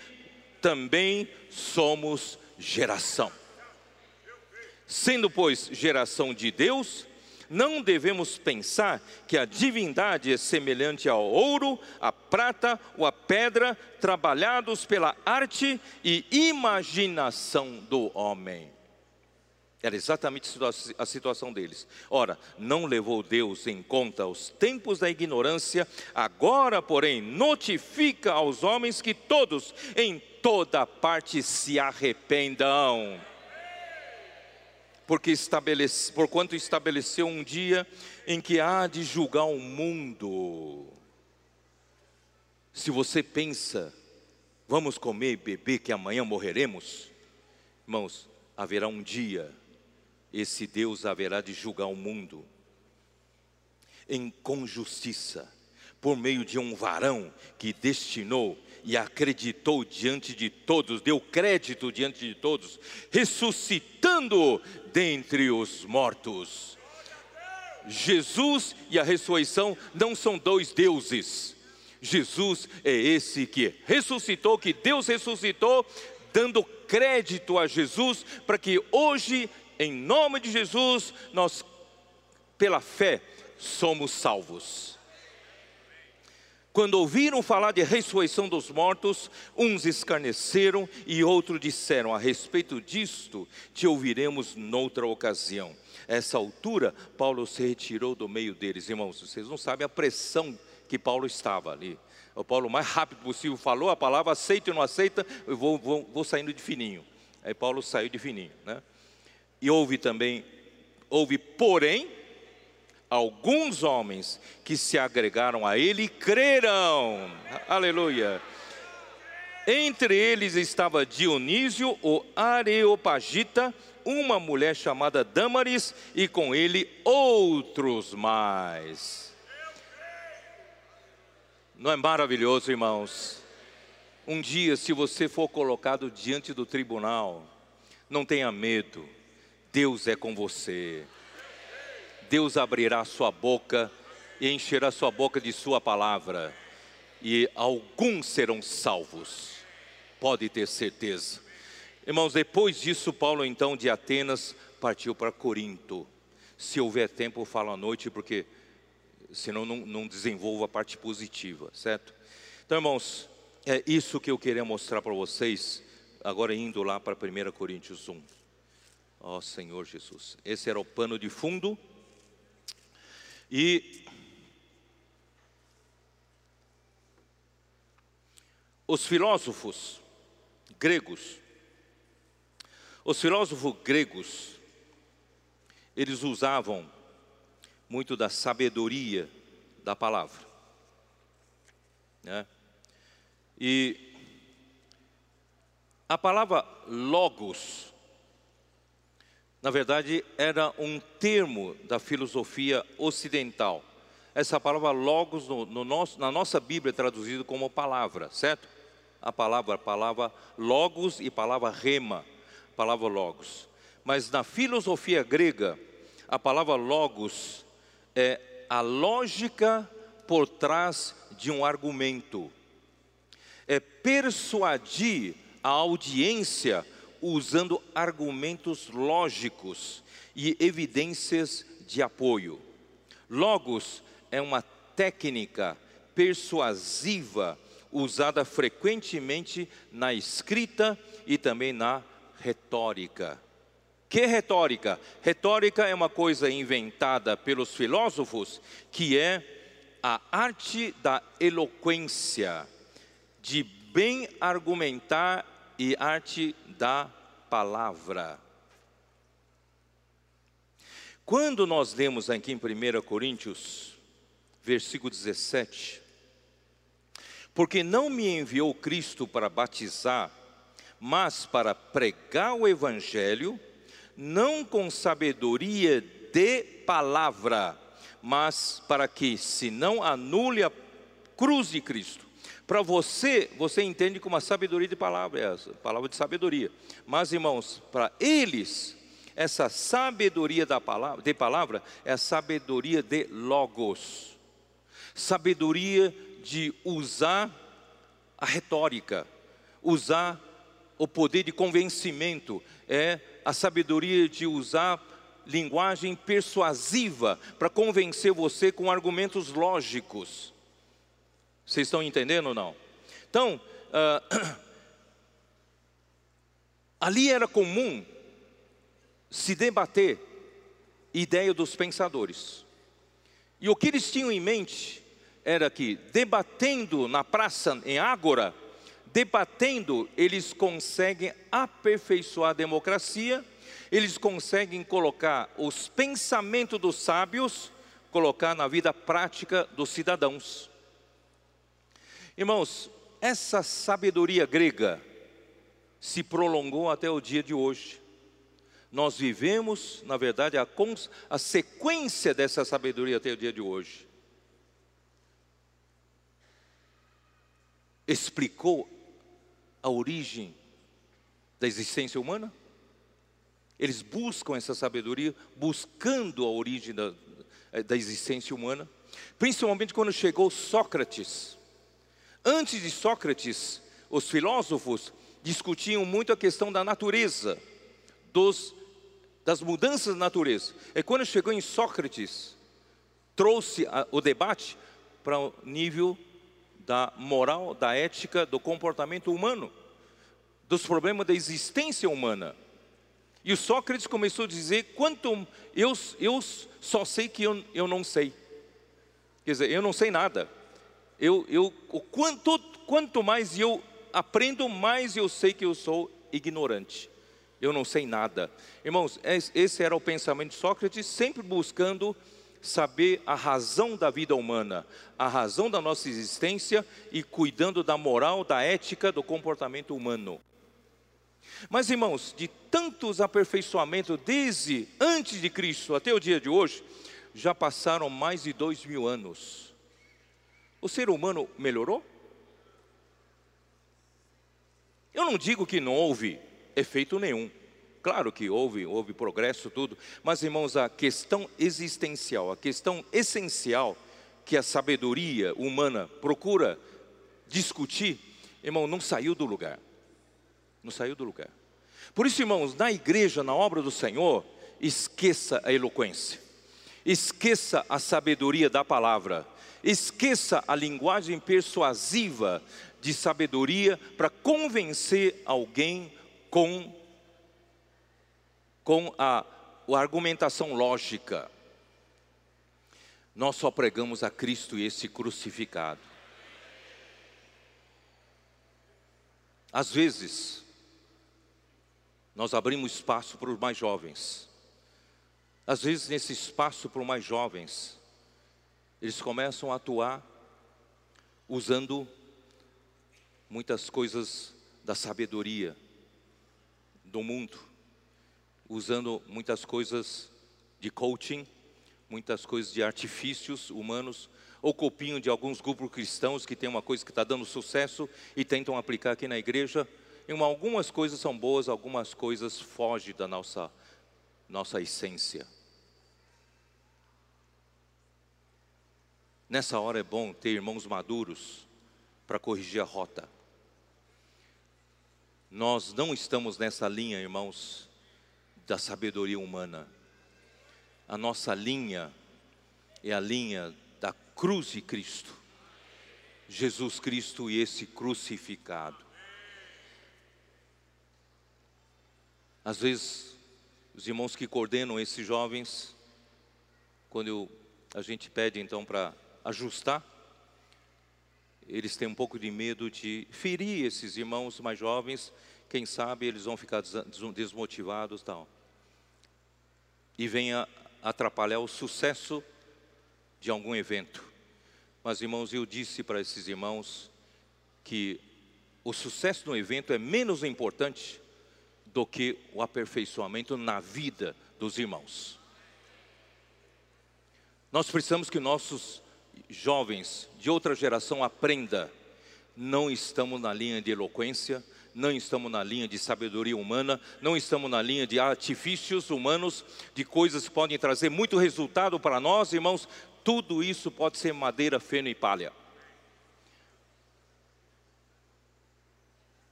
também somos geração. Sendo, pois, geração de Deus, não devemos pensar que a divindade é semelhante ao ouro, à prata ou à pedra, trabalhados pela arte e imaginação do homem. Era exatamente a situação deles. Ora, não levou Deus em conta os tempos da ignorância, agora, porém, notifica aos homens que todos, em toda parte, se arrependam porque estabelece, porquanto estabeleceu um dia em que há de julgar o mundo. Se você pensa, vamos comer e beber que amanhã morreremos, irmãos, haverá um dia, esse Deus haverá de julgar o mundo em com justiça, por meio de um varão que destinou e acreditou diante de todos, deu crédito diante de todos, ressuscitando dentre os mortos. Jesus e a ressurreição não são dois deuses. Jesus é esse que ressuscitou, que Deus ressuscitou, dando crédito a Jesus, para que hoje, em nome de Jesus, nós, pela fé, somos salvos. Quando ouviram falar de ressurreição dos mortos, uns escarneceram e outros disseram: A respeito disto, te ouviremos noutra ocasião. Essa altura, Paulo se retirou do meio deles. Irmãos, vocês não sabem a pressão que Paulo estava ali. O Paulo, o mais rápido possível, falou a palavra, aceita ou não aceita, eu vou, vou, vou saindo de fininho. Aí Paulo saiu de fininho. Né? E houve também, houve, porém, alguns homens que se agregaram a ele creram. Aleluia. Entre eles estava Dionísio, o Areopagita, uma mulher chamada Damaris, e com ele outros mais. Não é maravilhoso, irmãos? Um dia, se você for colocado diante do tribunal, não tenha medo, Deus é com você. Deus abrirá sua boca e encherá sua boca de sua palavra, e alguns serão salvos, pode ter certeza. Irmãos, depois disso, Paulo então de Atenas partiu para Corinto. Se houver tempo, eu falo à noite, porque senão não, não desenvolvo a parte positiva, certo? Então, irmãos, é isso que eu queria mostrar para vocês, agora indo lá para 1 Coríntios 1. Ó oh, Senhor Jesus, esse era o pano de fundo e os filósofos gregos, os filósofos gregos, eles usavam muito da sabedoria da palavra. Né? E a palavra logos, na verdade, era um termo da filosofia ocidental. Essa palavra logos no, no nosso, na nossa Bíblia é traduzido como palavra, certo? A palavra, palavra logos e palavra rema, palavra logos. Mas na filosofia grega, a palavra logos é a lógica por trás de um argumento. É persuadir a audiência usando argumentos lógicos e evidências de apoio. Logos é uma técnica persuasiva usada frequentemente na escrita e também na retórica. Que retórica? Retórica é uma coisa inventada pelos filósofos que é a arte da eloquência, de bem argumentar e arte da palavra. Quando nós lemos aqui em 1 Coríntios, versículo 17, porque não me enviou Cristo para batizar, mas para pregar o Evangelho, não com sabedoria de palavra, mas para que se não anule a cruz de Cristo. Para você, você entende como a sabedoria de palavra, é essa, palavra de sabedoria. Mas, irmãos, para eles, essa sabedoria da palavra, de palavra é a sabedoria de logos. Sabedoria de usar a retórica, usar o poder de convencimento, é a sabedoria de usar linguagem persuasiva para convencer você com argumentos lógicos. Vocês estão entendendo ou não? Então, uh, ali era comum se debater ideia dos pensadores. E o que eles tinham em mente era que, debatendo na praça, em Ágora, debatendo, eles conseguem aperfeiçoar a democracia, eles conseguem colocar os pensamentos dos sábios, colocar na vida prática dos cidadãos. Irmãos, essa sabedoria grega se prolongou até o dia de hoje. Nós vivemos, na verdade, a, a sequência dessa sabedoria até o dia de hoje. Explicou a origem da existência humana? Eles buscam essa sabedoria, buscando a origem da, da existência humana, principalmente quando chegou Sócrates. Antes de Sócrates, os filósofos discutiam muito a questão da natureza, dos, das mudanças da natureza. E quando chegou em Sócrates, trouxe a, o debate para o nível da moral, da ética, do comportamento humano, dos problemas da existência humana. E o Sócrates começou a dizer: quanto eu, eu só sei que eu, eu não sei. Quer dizer, eu não sei nada. Eu, eu, quanto, quanto mais eu aprendo, mais eu sei que eu sou ignorante. Eu não sei nada. Irmãos, esse era o pensamento de Sócrates, sempre buscando saber a razão da vida humana, a razão da nossa existência e cuidando da moral, da ética, do comportamento humano. Mas, irmãos, de tantos aperfeiçoamentos desde antes de Cristo até o dia de hoje, já passaram mais de dois mil anos. O ser humano melhorou? Eu não digo que não houve efeito nenhum. Claro que houve, houve progresso, tudo, mas irmãos, a questão existencial, a questão essencial que a sabedoria humana procura discutir, irmão, não saiu do lugar. Não saiu do lugar. Por isso, irmãos, na igreja, na obra do Senhor, esqueça a eloquência, esqueça a sabedoria da palavra, esqueça a linguagem persuasiva de sabedoria para convencer alguém com com a, a argumentação lógica. Nós só pregamos a Cristo e esse crucificado. Às vezes, nós abrimos espaço para os mais jovens. Às vezes, nesse espaço para os mais jovens, eles começam a atuar usando muitas coisas da sabedoria do mundo usando muitas coisas de coaching, muitas coisas de artifícios humanos, ou copinho de alguns grupos cristãos que tem uma coisa que está dando sucesso e tentam aplicar aqui na igreja. E algumas coisas são boas, algumas coisas fogem da nossa, nossa essência. Nessa hora é bom ter irmãos maduros para corrigir a rota. Nós não estamos nessa linha, irmãos, da sabedoria humana. A nossa linha é a linha da cruz de Cristo. Jesus Cristo e esse crucificado. Às vezes, os irmãos que coordenam esses jovens, quando eu, a gente pede então para ajustar, eles têm um pouco de medo de ferir esses irmãos mais jovens, quem sabe eles vão ficar desmotivados tal e venha atrapalhar o sucesso de algum evento. Mas, irmãos, eu disse para esses irmãos que o sucesso do evento é menos importante do que o aperfeiçoamento na vida dos irmãos. Nós precisamos que nossos jovens de outra geração aprenda. Não estamos na linha de eloquência, não estamos na linha de sabedoria humana, não estamos na linha de artifícios humanos, de coisas que podem trazer muito resultado para nós, irmãos. Tudo isso pode ser madeira, feno e palha.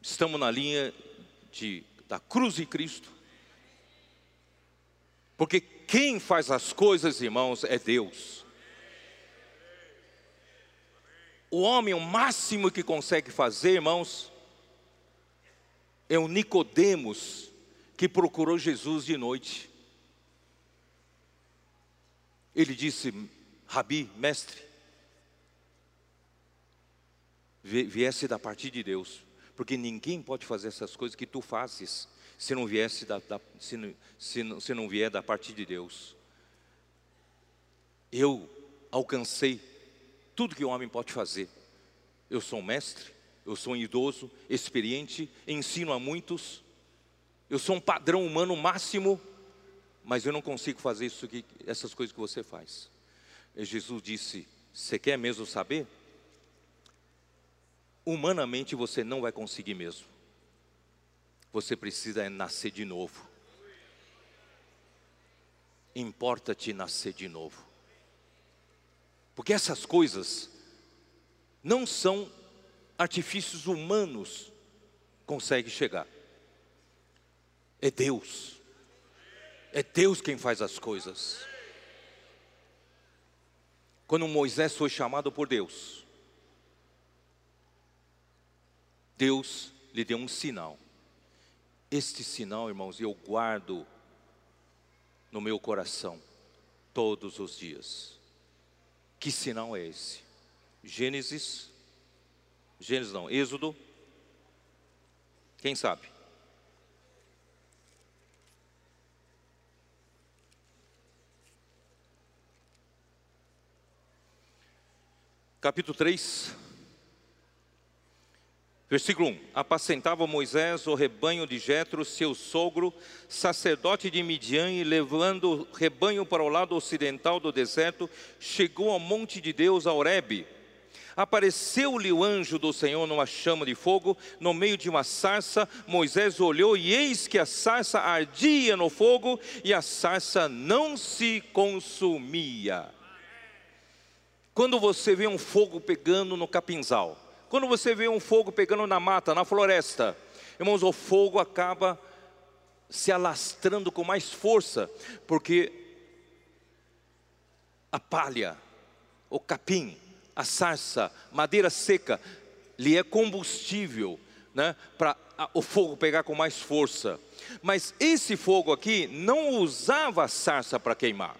Estamos na linha de, da cruz de Cristo. Porque quem faz as coisas, irmãos, é Deus. O homem, o máximo que consegue fazer, irmãos, é o Nicodemos que procurou Jesus de noite. Ele disse: Rabi, mestre, viesse da parte de Deus, porque ninguém pode fazer essas coisas que tu fazes se não viesse da, da se, se, não, se não vier da parte de Deus. Eu alcancei tudo que o homem pode fazer. Eu sou um mestre, eu sou um idoso, experiente, ensino a muitos. Eu sou um padrão humano máximo, mas eu não consigo fazer isso que, essas coisas que você faz. E Jesus disse: Você quer mesmo saber? Humanamente você não vai conseguir mesmo. Você precisa é nascer de novo. Importa-te nascer de novo. Porque essas coisas não são artifícios humanos consegue chegar. É Deus. É Deus quem faz as coisas. Quando Moisés foi chamado por Deus, Deus lhe deu um sinal. Este sinal, irmãos, eu guardo no meu coração todos os dias. Que sinal é esse? Gênesis, Gênesis não, Êxodo. Quem sabe? Capítulo 3, Versículo 1: Apacentava Moisés o rebanho de Jetro, seu sogro, sacerdote de Midian, e levando o rebanho para o lado ocidental do deserto, chegou ao monte de Deus, a Horebe. Apareceu-lhe o anjo do Senhor numa chama de fogo, no meio de uma sarça. Moisés olhou e eis que a sarça ardia no fogo e a sarça não se consumia. Quando você vê um fogo pegando no capinzal, quando você vê um fogo pegando na mata, na floresta, irmãos, o fogo acaba se alastrando com mais força, porque a palha, o capim, a sarça, madeira seca, lhe é combustível, né, para o fogo pegar com mais força. Mas esse fogo aqui não usava a sarça para queimar.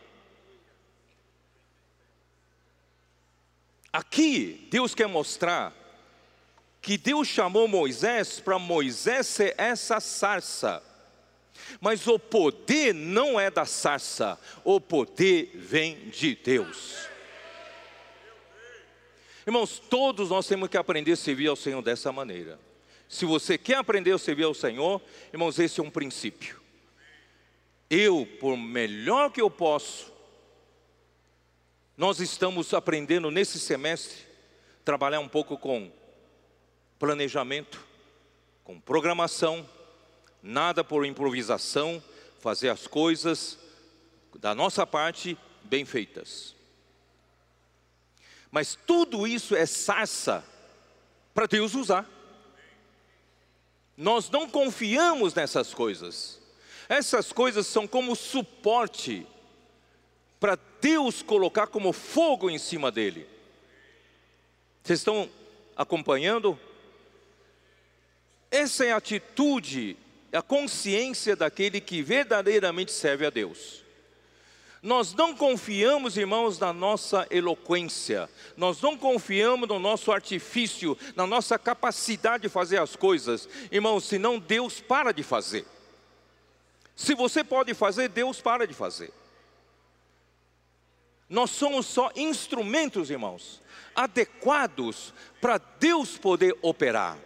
Aqui, Deus quer mostrar que Deus chamou Moisés para Moisés ser essa sarça. Mas o poder não é da sarça, o poder vem de Deus. Irmãos, todos nós temos que aprender a servir ao Senhor dessa maneira. Se você quer aprender a servir ao Senhor, irmãos, esse é um princípio. Eu, por melhor que eu posso, nós estamos aprendendo nesse semestre trabalhar um pouco com planejamento, com programação, nada por improvisação, fazer as coisas da nossa parte bem feitas. Mas tudo isso é sarça para Deus usar. Nós não confiamos nessas coisas. Essas coisas são como suporte para Deus colocar como fogo em cima dele. Vocês estão acompanhando? Essa é a atitude, a consciência daquele que verdadeiramente serve a Deus. Nós não confiamos, irmãos, na nossa eloquência, nós não confiamos no nosso artifício, na nossa capacidade de fazer as coisas, irmãos, senão Deus para de fazer. Se você pode fazer, Deus para de fazer. Nós somos só instrumentos, irmãos, adequados para Deus poder operar.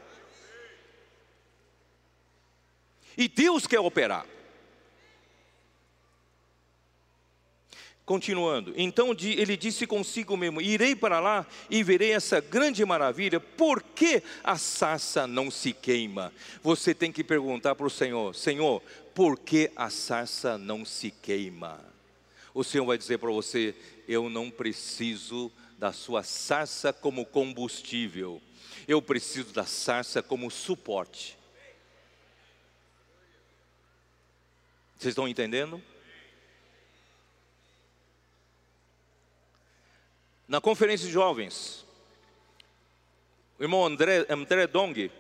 E Deus quer operar. Continuando, então ele disse consigo mesmo: Irei para lá e verei essa grande maravilha, por que a sarça não se queima? Você tem que perguntar para o Senhor: Senhor, por que a sarça não se queima? O Senhor vai dizer para você: Eu não preciso da sua sarça como combustível, eu preciso da sarça como suporte. Vocês estão entendendo? Na conferência de jovens, o irmão André, André Dong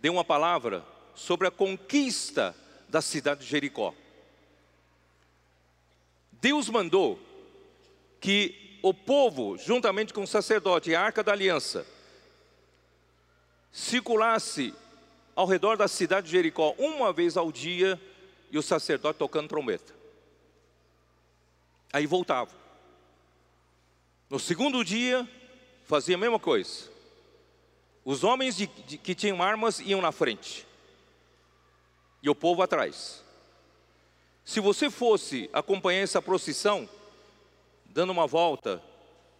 deu uma palavra sobre a conquista da cidade de Jericó. Deus mandou que o povo, juntamente com o sacerdote e a arca da aliança, circulasse ao redor da cidade de Jericó uma vez ao dia e o sacerdote tocando trombeta. Aí voltava. No segundo dia, fazia a mesma coisa. Os homens de, de, que tinham armas iam na frente e o povo atrás. Se você fosse acompanhar essa procissão, dando uma volta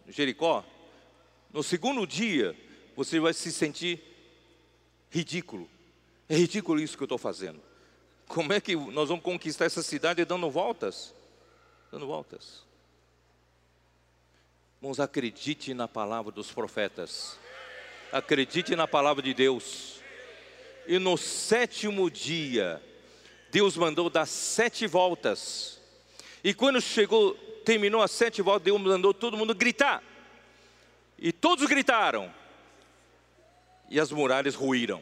em Jericó, no segundo dia você vai se sentir ridículo. É ridículo isso que eu estou fazendo. Como é que nós vamos conquistar essa cidade dando voltas? Dando voltas. Irmãos, acredite na palavra dos profetas. Acredite na palavra de Deus. E no sétimo dia, Deus mandou dar sete voltas. E quando chegou, terminou as sete voltas, Deus mandou todo mundo gritar. E todos gritaram. E as muralhas ruíram.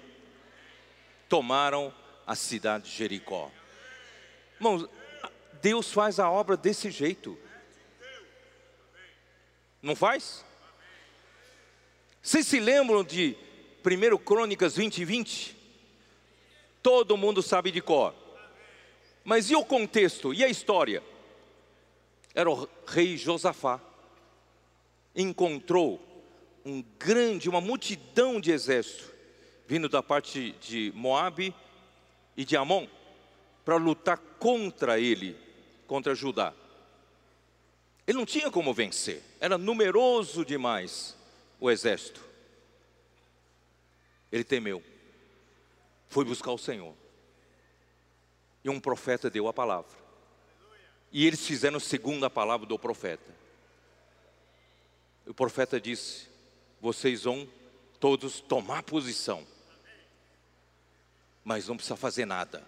Tomaram a cidade de Jericó. Irmãos, Deus faz a obra desse jeito. Não faz? Vocês se lembram de 1 Crônicas 20 e 20? Todo mundo sabe de cor. Mas e o contexto? E a história? Era o rei Josafá. Encontrou um grande, uma multidão de exército vindo da parte de Moabe e de Amon para lutar contra ele, contra Judá. Ele não tinha como vencer, era numeroso demais o exército. Ele temeu, foi buscar o Senhor. E um profeta deu a palavra. E eles fizeram segundo a palavra do profeta. O profeta disse: Vocês vão todos tomar posição, mas não precisa fazer nada.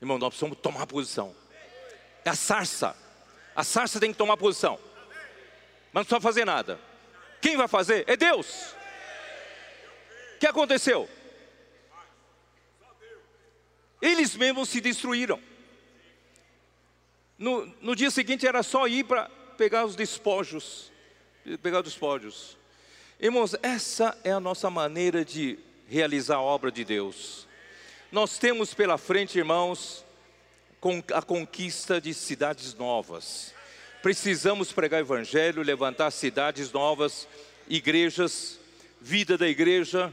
Irmão, nós precisamos tomar posição. É a sarça. A sarça tem que tomar posição. Mas não precisa fazer nada. Quem vai fazer? É Deus. O que aconteceu? Eles mesmos se destruíram. No, no dia seguinte era só ir para pegar os despojos. Pegar os despojos. Irmãos, essa é a nossa maneira de realizar a obra de Deus. Nós temos pela frente, irmãos, a conquista de cidades novas. Precisamos pregar o evangelho, levantar cidades novas, igrejas, vida da igreja.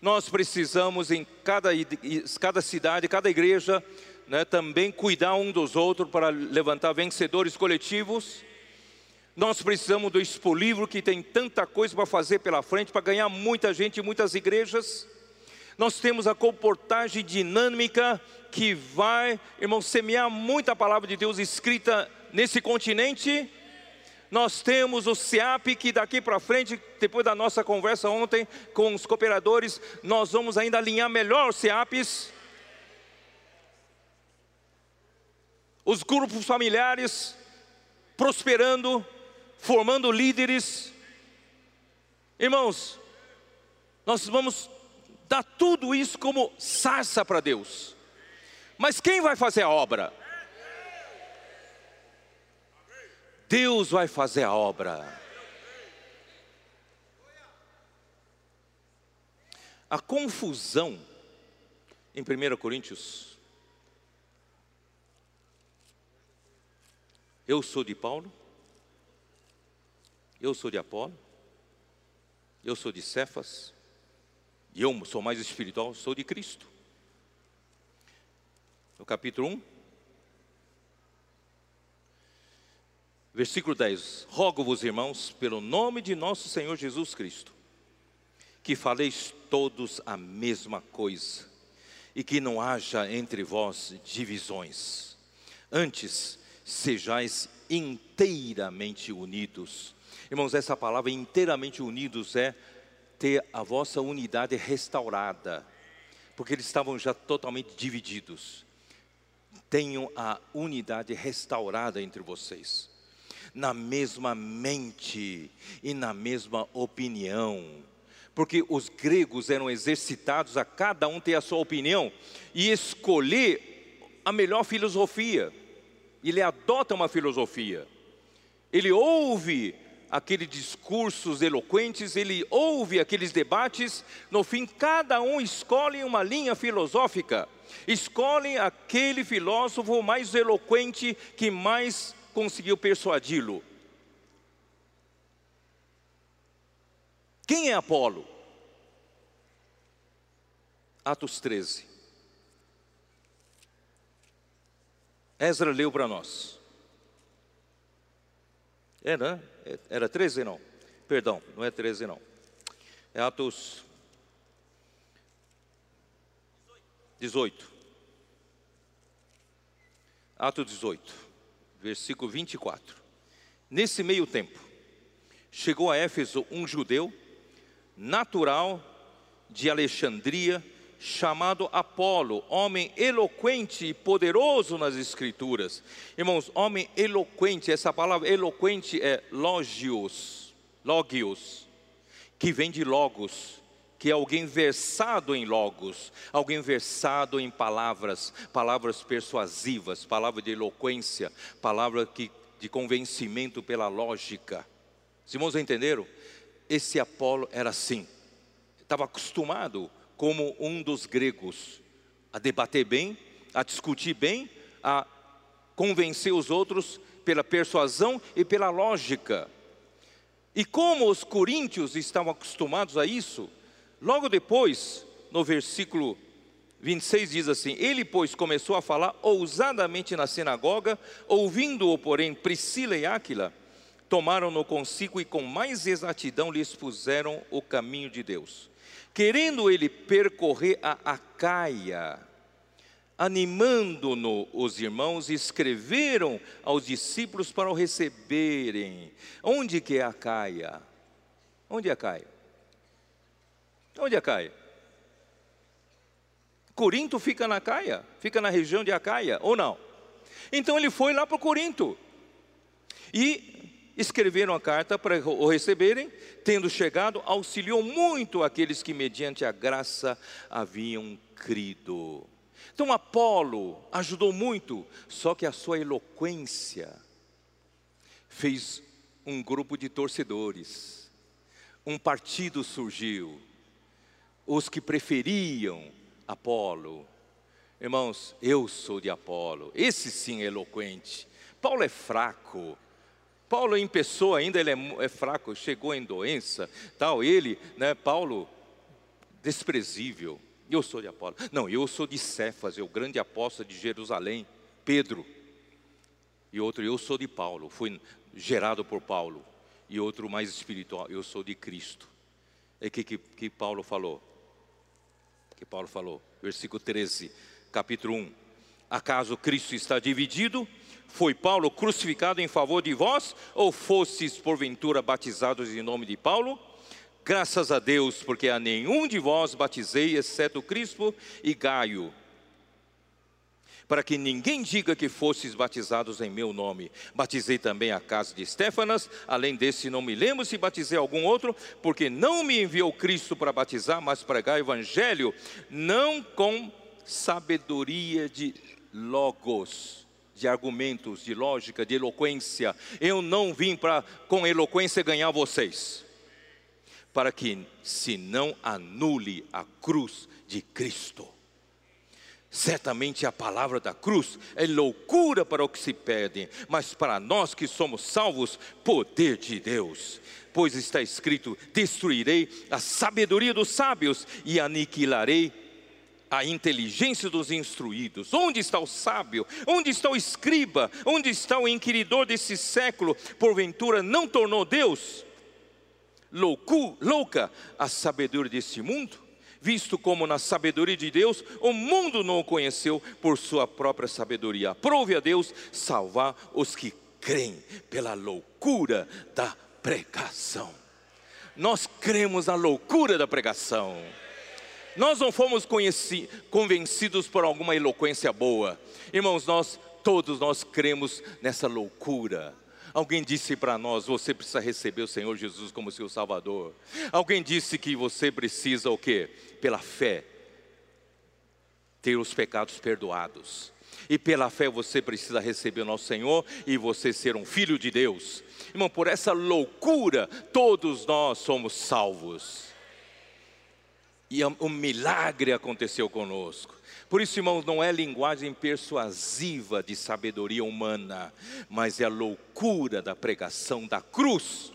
Nós precisamos em cada, cada cidade, cada igreja, né, também cuidar um dos outros para levantar vencedores coletivos. Nós precisamos do Expo Livro, que tem tanta coisa para fazer pela frente, para ganhar muita gente e muitas igrejas. Nós temos a comportagem dinâmica que vai, irmão, semear muita palavra de Deus escrita nesse continente. Nós temos o SEAP que daqui para frente, depois da nossa conversa ontem com os cooperadores, nós vamos ainda alinhar melhor os SEAPs. Os grupos familiares prosperando, formando líderes. Irmãos, nós vamos dá tudo isso como sarça para Deus. Mas quem vai fazer a obra? Deus vai fazer a obra. A confusão em 1 Coríntios. Eu sou de Paulo, eu sou de Apolo, eu sou de Cefas, e eu sou mais espiritual, sou de Cristo. No capítulo 1, versículo 10: Rogo-vos, irmãos, pelo nome de nosso Senhor Jesus Cristo, que faleis todos a mesma coisa, e que não haja entre vós divisões. Antes, sejais inteiramente unidos. Irmãos, essa palavra inteiramente unidos é ter a vossa unidade restaurada, porque eles estavam já totalmente divididos. tenham a unidade restaurada entre vocês, na mesma mente e na mesma opinião. Porque os gregos eram exercitados a cada um ter a sua opinião e escolher a melhor filosofia. Ele adota uma filosofia. Ele ouve aqueles discursos eloquentes, ele ouve aqueles debates, no fim, cada um escolhe uma linha filosófica, escolhe aquele filósofo mais eloquente que mais conseguiu persuadi-lo. Quem é Apolo? Atos 13. Ezra leu para nós. É, né? Era 13 não? Perdão, não é 13 não. É Atos 18. Atos 18, versículo 24. Nesse meio tempo, chegou a Éfeso um judeu, natural de Alexandria, chamado Apolo, homem eloquente e poderoso nas escrituras. Irmãos, homem eloquente, essa palavra eloquente é logios, logios, que vem de logos, que é alguém versado em logos, alguém versado em palavras, palavras persuasivas, palavra de eloquência, palavra que, de convencimento pela lógica. Os irmãos entenderam? Esse Apolo era assim, estava acostumado como um dos gregos, a debater bem, a discutir bem, a convencer os outros pela persuasão e pela lógica. E como os coríntios estavam acostumados a isso, logo depois, no versículo 26 diz assim: Ele, pois, começou a falar ousadamente na sinagoga, ouvindo-o, porém, Priscila e Áquila, tomaram-no consigo e com mais exatidão lhe expuseram o caminho de Deus. Querendo ele percorrer a Acaia, animando-no os irmãos, escreveram aos discípulos para o receberem. Onde que é Acaia? Onde é Acaia? Onde é Acaia? Corinto fica na Acaia, fica na região de Acaia, ou não? Então ele foi lá para Corinto. E escreveram a carta para o receberem, tendo chegado, auxiliou muito aqueles que, mediante a graça, haviam crido. Então, Apolo ajudou muito, só que a sua eloquência fez um grupo de torcedores, um partido surgiu, os que preferiam Apolo. Irmãos, eu sou de Apolo, esse sim é eloquente. Paulo é fraco, Paulo em pessoa ainda ele é, é fraco, chegou em doença, tal. Ele, né, Paulo, desprezível. Eu sou de Apolo. Não, eu sou de Cefas, o grande apóstolo de Jerusalém, Pedro. E outro, eu sou de Paulo, fui gerado por Paulo. E outro mais espiritual, eu sou de Cristo. É que, que, que Paulo falou. Que Paulo falou, versículo 13, capítulo 1. Acaso Cristo está dividido? Foi Paulo crucificado em favor de vós, ou fostes porventura batizados em nome de Paulo? Graças a Deus, porque a nenhum de vós batizei, exceto Crispo e Gaio, para que ninguém diga que fostes batizados em meu nome. Batizei também a casa de Estéfanas, além desse não me lembro se batizei algum outro, porque não me enviou Cristo para batizar, mas pregar o evangelho, não com sabedoria de logos, de argumentos, de lógica, de eloquência. Eu não vim para com eloquência ganhar vocês. Para que se não anule a cruz de Cristo. Certamente a palavra da cruz é loucura para os que se perdem, mas para nós que somos salvos, poder de Deus. Pois está escrito: destruirei a sabedoria dos sábios e aniquilarei a inteligência dos instruídos. Onde está o sábio? Onde está o escriba? Onde está o inquiridor desse século? Porventura não tornou Deus louco, louca a sabedoria desse mundo? Visto como na sabedoria de Deus o mundo não o conheceu por sua própria sabedoria. Prove a Deus salvar os que creem pela loucura da pregação. Nós cremos na loucura da pregação Nós não fomos convencidos por alguma eloquência boa. Irmãos, nós todos nós cremos nessa loucura. Alguém disse para nós: você precisa receber o Senhor Jesus como seu Salvador. Alguém disse que você precisa o quê? Pela fé ter os pecados perdoados. E pela fé você precisa receber o nosso Senhor e você ser um filho de Deus. Irmão, por essa loucura, todos nós somos salvos. E um milagre aconteceu conosco. Por isso, irmãos, não é linguagem persuasiva de sabedoria humana, mas é a loucura da pregação da cruz.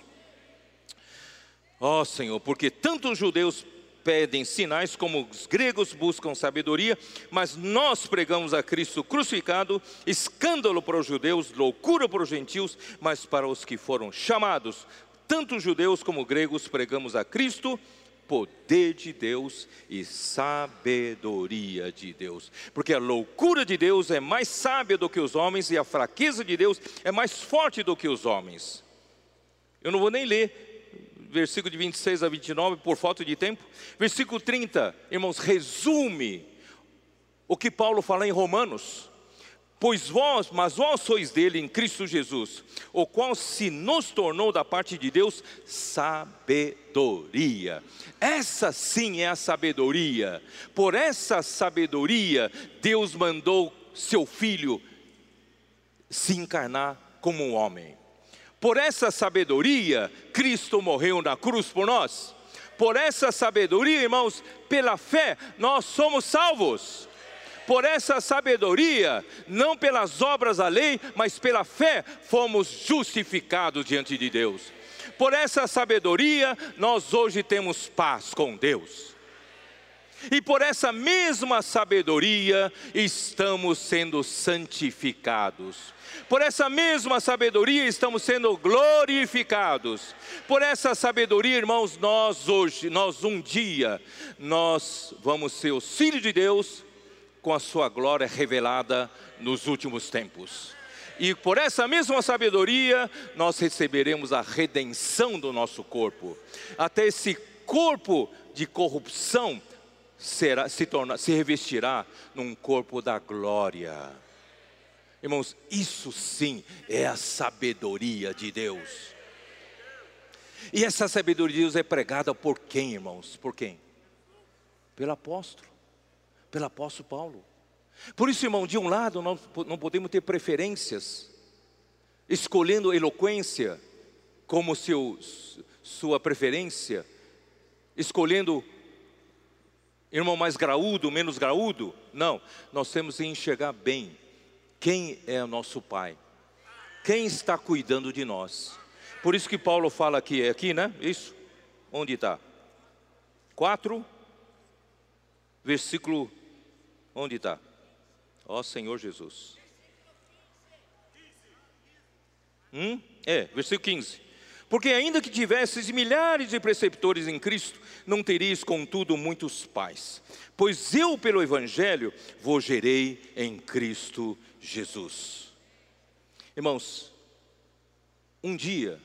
Ó oh, Senhor, porque tanto os judeus pedem sinais como os gregos buscam sabedoria, mas nós pregamos a Cristo crucificado, escândalo para os judeus, loucura para os gentios, mas para os que foram chamados, tanto judeus como gregos, pregamos a Cristo poder de Deus e sabedoria de Deus. Porque a loucura de Deus é mais sábia do que os homens e a fraqueza de Deus é mais forte do que os homens. Eu não vou nem ler versículo de 26 a 29 por falta de tempo. Versículo 30, irmãos, resume o que Paulo fala em Romanos. Pois vós, mas vós sois dele em Cristo Jesus, o qual se nos tornou da parte de Deus sabedoria. Essa sim é a sabedoria. Por essa sabedoria, Deus mandou seu filho se encarnar como um homem. Por essa sabedoria, Cristo morreu na cruz por nós. Por essa sabedoria, irmãos, pela fé, nós somos salvos por essa sabedoria, não pelas obras da lei, mas pela fé, fomos justificados diante de Deus. Por essa sabedoria, nós hoje temos paz com Deus. E por essa mesma sabedoria, estamos sendo santificados. Por essa mesma sabedoria estamos sendo glorificados. Por essa sabedoria, irmãos, nós hoje, nós um dia, nós vamos ser os filhos de Deus com a sua glória revelada nos últimos tempos. E por essa mesma sabedoria, nós receberemos a redenção do nosso corpo. Até esse corpo de corrupção será, se, torna, se revestirá num corpo da glória. Irmãos, isso sim é a sabedoria de Deus. E essa sabedoria de Deus é pregada por quem, irmãos? Por quem? Pelo apóstolo pelo apóstolo Paulo. Por isso, irmão, de um lado nós não podemos ter preferências, escolhendo eloquência como seu, sua preferência, escolhendo irmão mais graúdo, menos graúdo. Não, nós temos que enxergar bem quem é o nosso Pai, quem está cuidando de nós. Por isso que Paulo fala aqui, é aqui, né? Isso? Onde está? 4, versículo Onde está? Ó Senhor Jesus. Hum? É, versículo 15. Porque ainda que tivesses milhares de preceptores em Cristo, não teríeis contudo muitos pais. Pois eu, pelo Evangelho, vos gerei em Cristo Jesus. Irmãos, um dia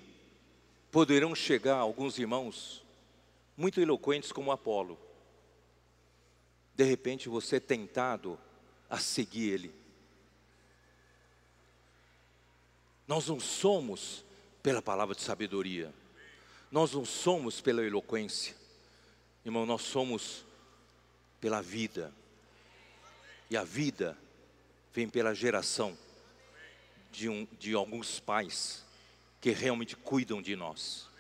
poderão chegar alguns irmãos muito eloquentes como Apolo de repente você é tentado a seguir Ele. Nós não somos pela palavra de sabedoria, nós não somos pela eloquência, irmão, nós somos pela vida, e a vida vem pela geração de, um, de alguns pais que realmente cuidam de nós,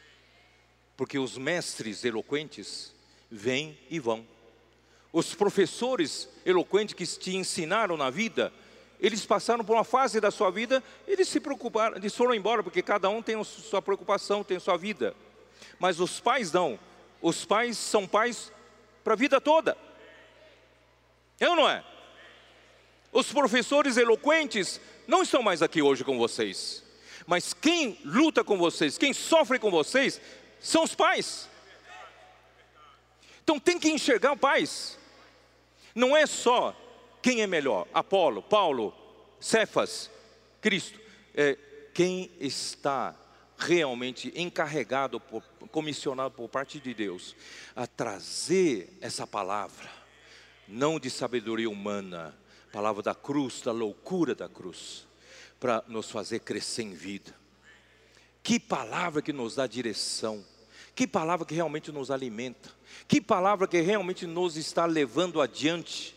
porque os mestres eloquentes vêm e vão os professores eloquentes que te ensinaram na vida, eles passaram por uma fase da sua vida, eles se preocuparam, eles foram embora, porque cada um tem a sua preocupação, tem a sua vida. Mas os pais não. Os pais são pais para a vida toda. É ou não é? Os professores eloquentes não estão mais aqui hoje com vocês. Mas quem luta com vocês, quem sofre com vocês, são os pais. Então tem que enxergar pais. Não é só quem é melhor, Apolo, Paulo, Cefas, Cristo. É quem está realmente encarregado, por, comissionado por parte de Deus, a trazer essa palavra, não de sabedoria humana, palavra da cruz, da loucura da cruz, para nos fazer crescer em vida. Que palavra que nos dá direção, que palavra que realmente nos alimenta, que palavra que realmente nos está levando adiante,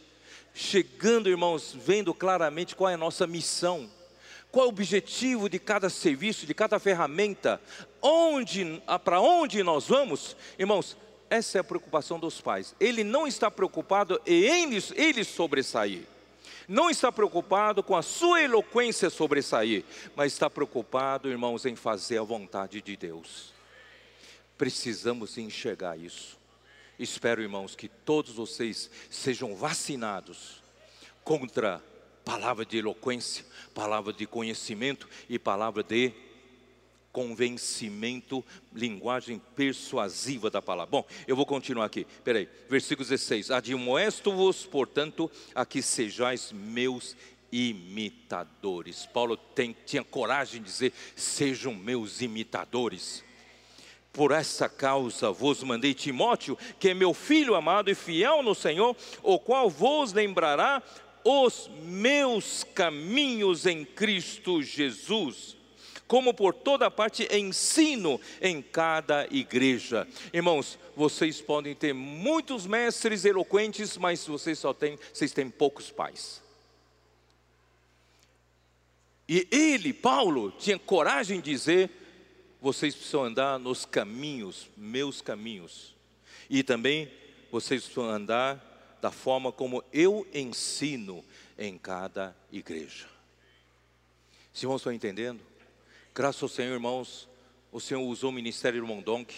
chegando, irmãos, vendo claramente qual é a nossa missão qual é o objetivo de cada serviço, de cada ferramenta, onde, para onde nós vamos, irmãos, essa é a preocupação dos pais. Ele não está preocupado em ele sobressair, não está preocupado com a sua eloquência sobressair, mas está preocupado, irmãos, em fazer a vontade de Deus. Precisamos enxergar isso. Espero, irmãos, que todos vocês sejam vacinados contra palavra de eloquência, palavra de conhecimento e palavra de convencimento, linguagem persuasiva da palavra. Bom, eu vou continuar aqui, peraí, versículo 16: Admoesto-vos, portanto, a que sejais meus imitadores. Paulo tem, tinha coragem de dizer: sejam meus imitadores. Por essa causa vos mandei Timóteo, que é meu filho amado e fiel no Senhor, o qual vos lembrará os meus caminhos em Cristo Jesus, como por toda parte ensino em cada igreja. Irmãos, vocês podem ter muitos mestres eloquentes, mas vocês só têm, vocês têm poucos pais. E ele, Paulo, tinha coragem de dizer: vocês precisam andar nos caminhos, meus caminhos. E também vocês precisam andar da forma como eu ensino em cada igreja. Se irmãos estão entendendo? Graças ao Senhor, irmãos, o Senhor usou o ministério do Mondonk,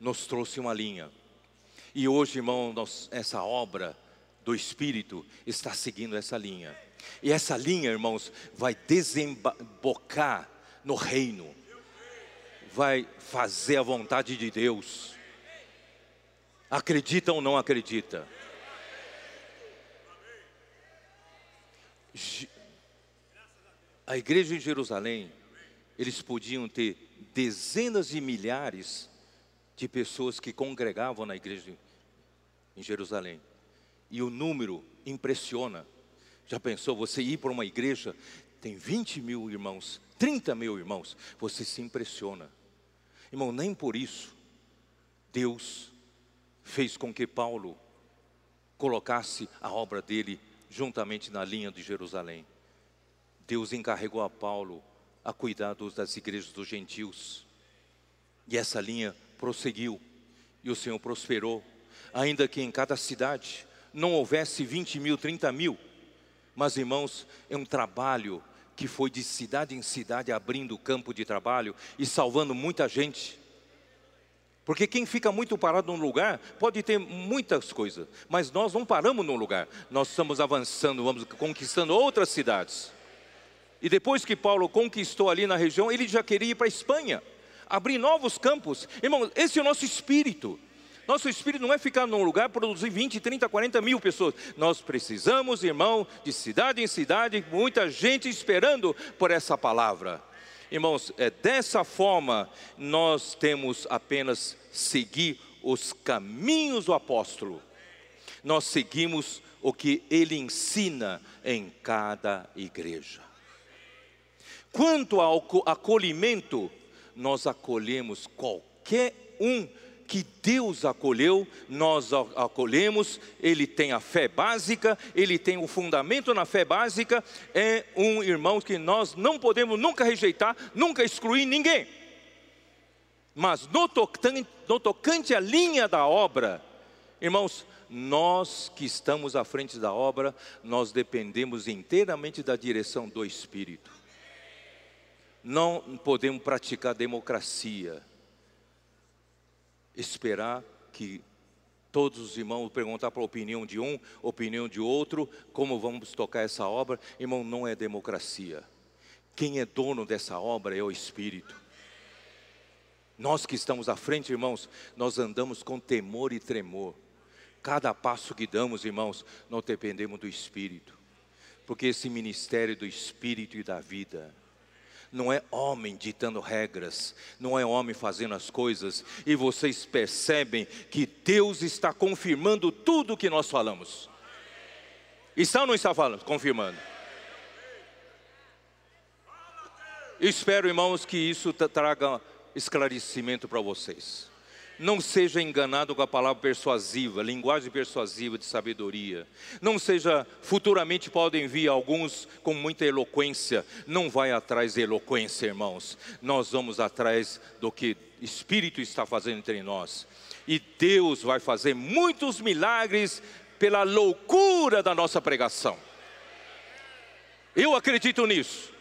nos trouxe uma linha. E hoje, irmão, nós, essa obra do Espírito está seguindo essa linha. E essa linha, irmãos, vai desembocar no reino, vai fazer a vontade de Deus. Acredita ou não acredita? a igreja em Jerusalém, eles podiam ter dezenas de milhares de pessoas que congregavam na igreja em Jerusalém. E o número impressiona. Já pensou você ir para uma igreja, tem 20 mil irmãos, 30 mil irmãos, você se impressiona. Irmão, nem por isso Deus fez com que Paulo colocasse a obra dele juntamente na linha de Jerusalém. Deus encarregou a Paulo a cuidar das igrejas dos gentios. E essa linha prosseguiu, e o Senhor prosperou, ainda que em cada cidade não houvesse 20 mil, 30 mil, mas irmãos, é um trabalho que foi de cidade em cidade abrindo campo de trabalho e salvando muita gente. Porque quem fica muito parado num lugar pode ter muitas coisas, mas nós não paramos num lugar, nós estamos avançando, vamos conquistando outras cidades. E depois que Paulo conquistou ali na região, ele já queria ir para a Espanha, abrir novos campos. Irmão, esse é o nosso espírito. Nosso espírito não é ficar num lugar produzir 20, 30, 40 mil pessoas. Nós precisamos, irmão, de cidade em cidade, muita gente esperando por essa palavra. Irmãos, é dessa forma nós temos apenas seguir os caminhos do apóstolo. Nós seguimos o que ele ensina em cada igreja. Quanto ao acolhimento, nós acolhemos qualquer um que Deus acolheu, nós acolhemos, ele tem a fé básica, ele tem o fundamento na fé básica, é um irmão que nós não podemos nunca rejeitar, nunca excluir ninguém. Mas no tocante, no tocante à linha da obra, irmãos, nós que estamos à frente da obra, nós dependemos inteiramente da direção do Espírito. Não podemos praticar democracia esperar que todos os irmãos perguntar para a opinião de um, opinião de outro, como vamos tocar essa obra. Irmão, não é democracia. Quem é dono dessa obra é o Espírito. Nós que estamos à frente, irmãos, nós andamos com temor e tremor. Cada passo que damos, irmãos, nós dependemos do Espírito. Porque esse ministério do Espírito e da vida, Não é homem ditando regras, não é homem fazendo as coisas, e vocês percebem que Deus está confirmando tudo o que nós falamos. Está ou não está falando? Confirmando. Espero, irmãos, que isso traga esclarecimento para vocês. Não seja enganado com a palavra persuasiva, linguagem persuasiva de sabedoria. Não seja, futuramente podem vir alguns com muita eloquência. Não vai atrás de eloquência, irmãos. Nós vamos atrás do que Espírito está fazendo entre nós. E Deus vai fazer muitos milagres pela loucura da nossa pregação. Eu acredito nisso.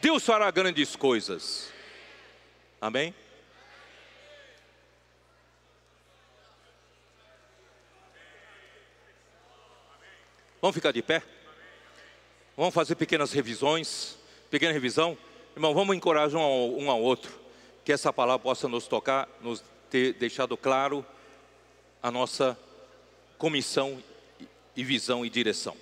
Deus fará grandes coisas. Amém? Vamos ficar de pé? Vamos fazer pequenas revisões, pequena revisão. Irmão, vamos encorajar um ao, um ao outro, que essa palavra possa nos tocar, nos ter deixado claro a nossa comissão e visão e direção.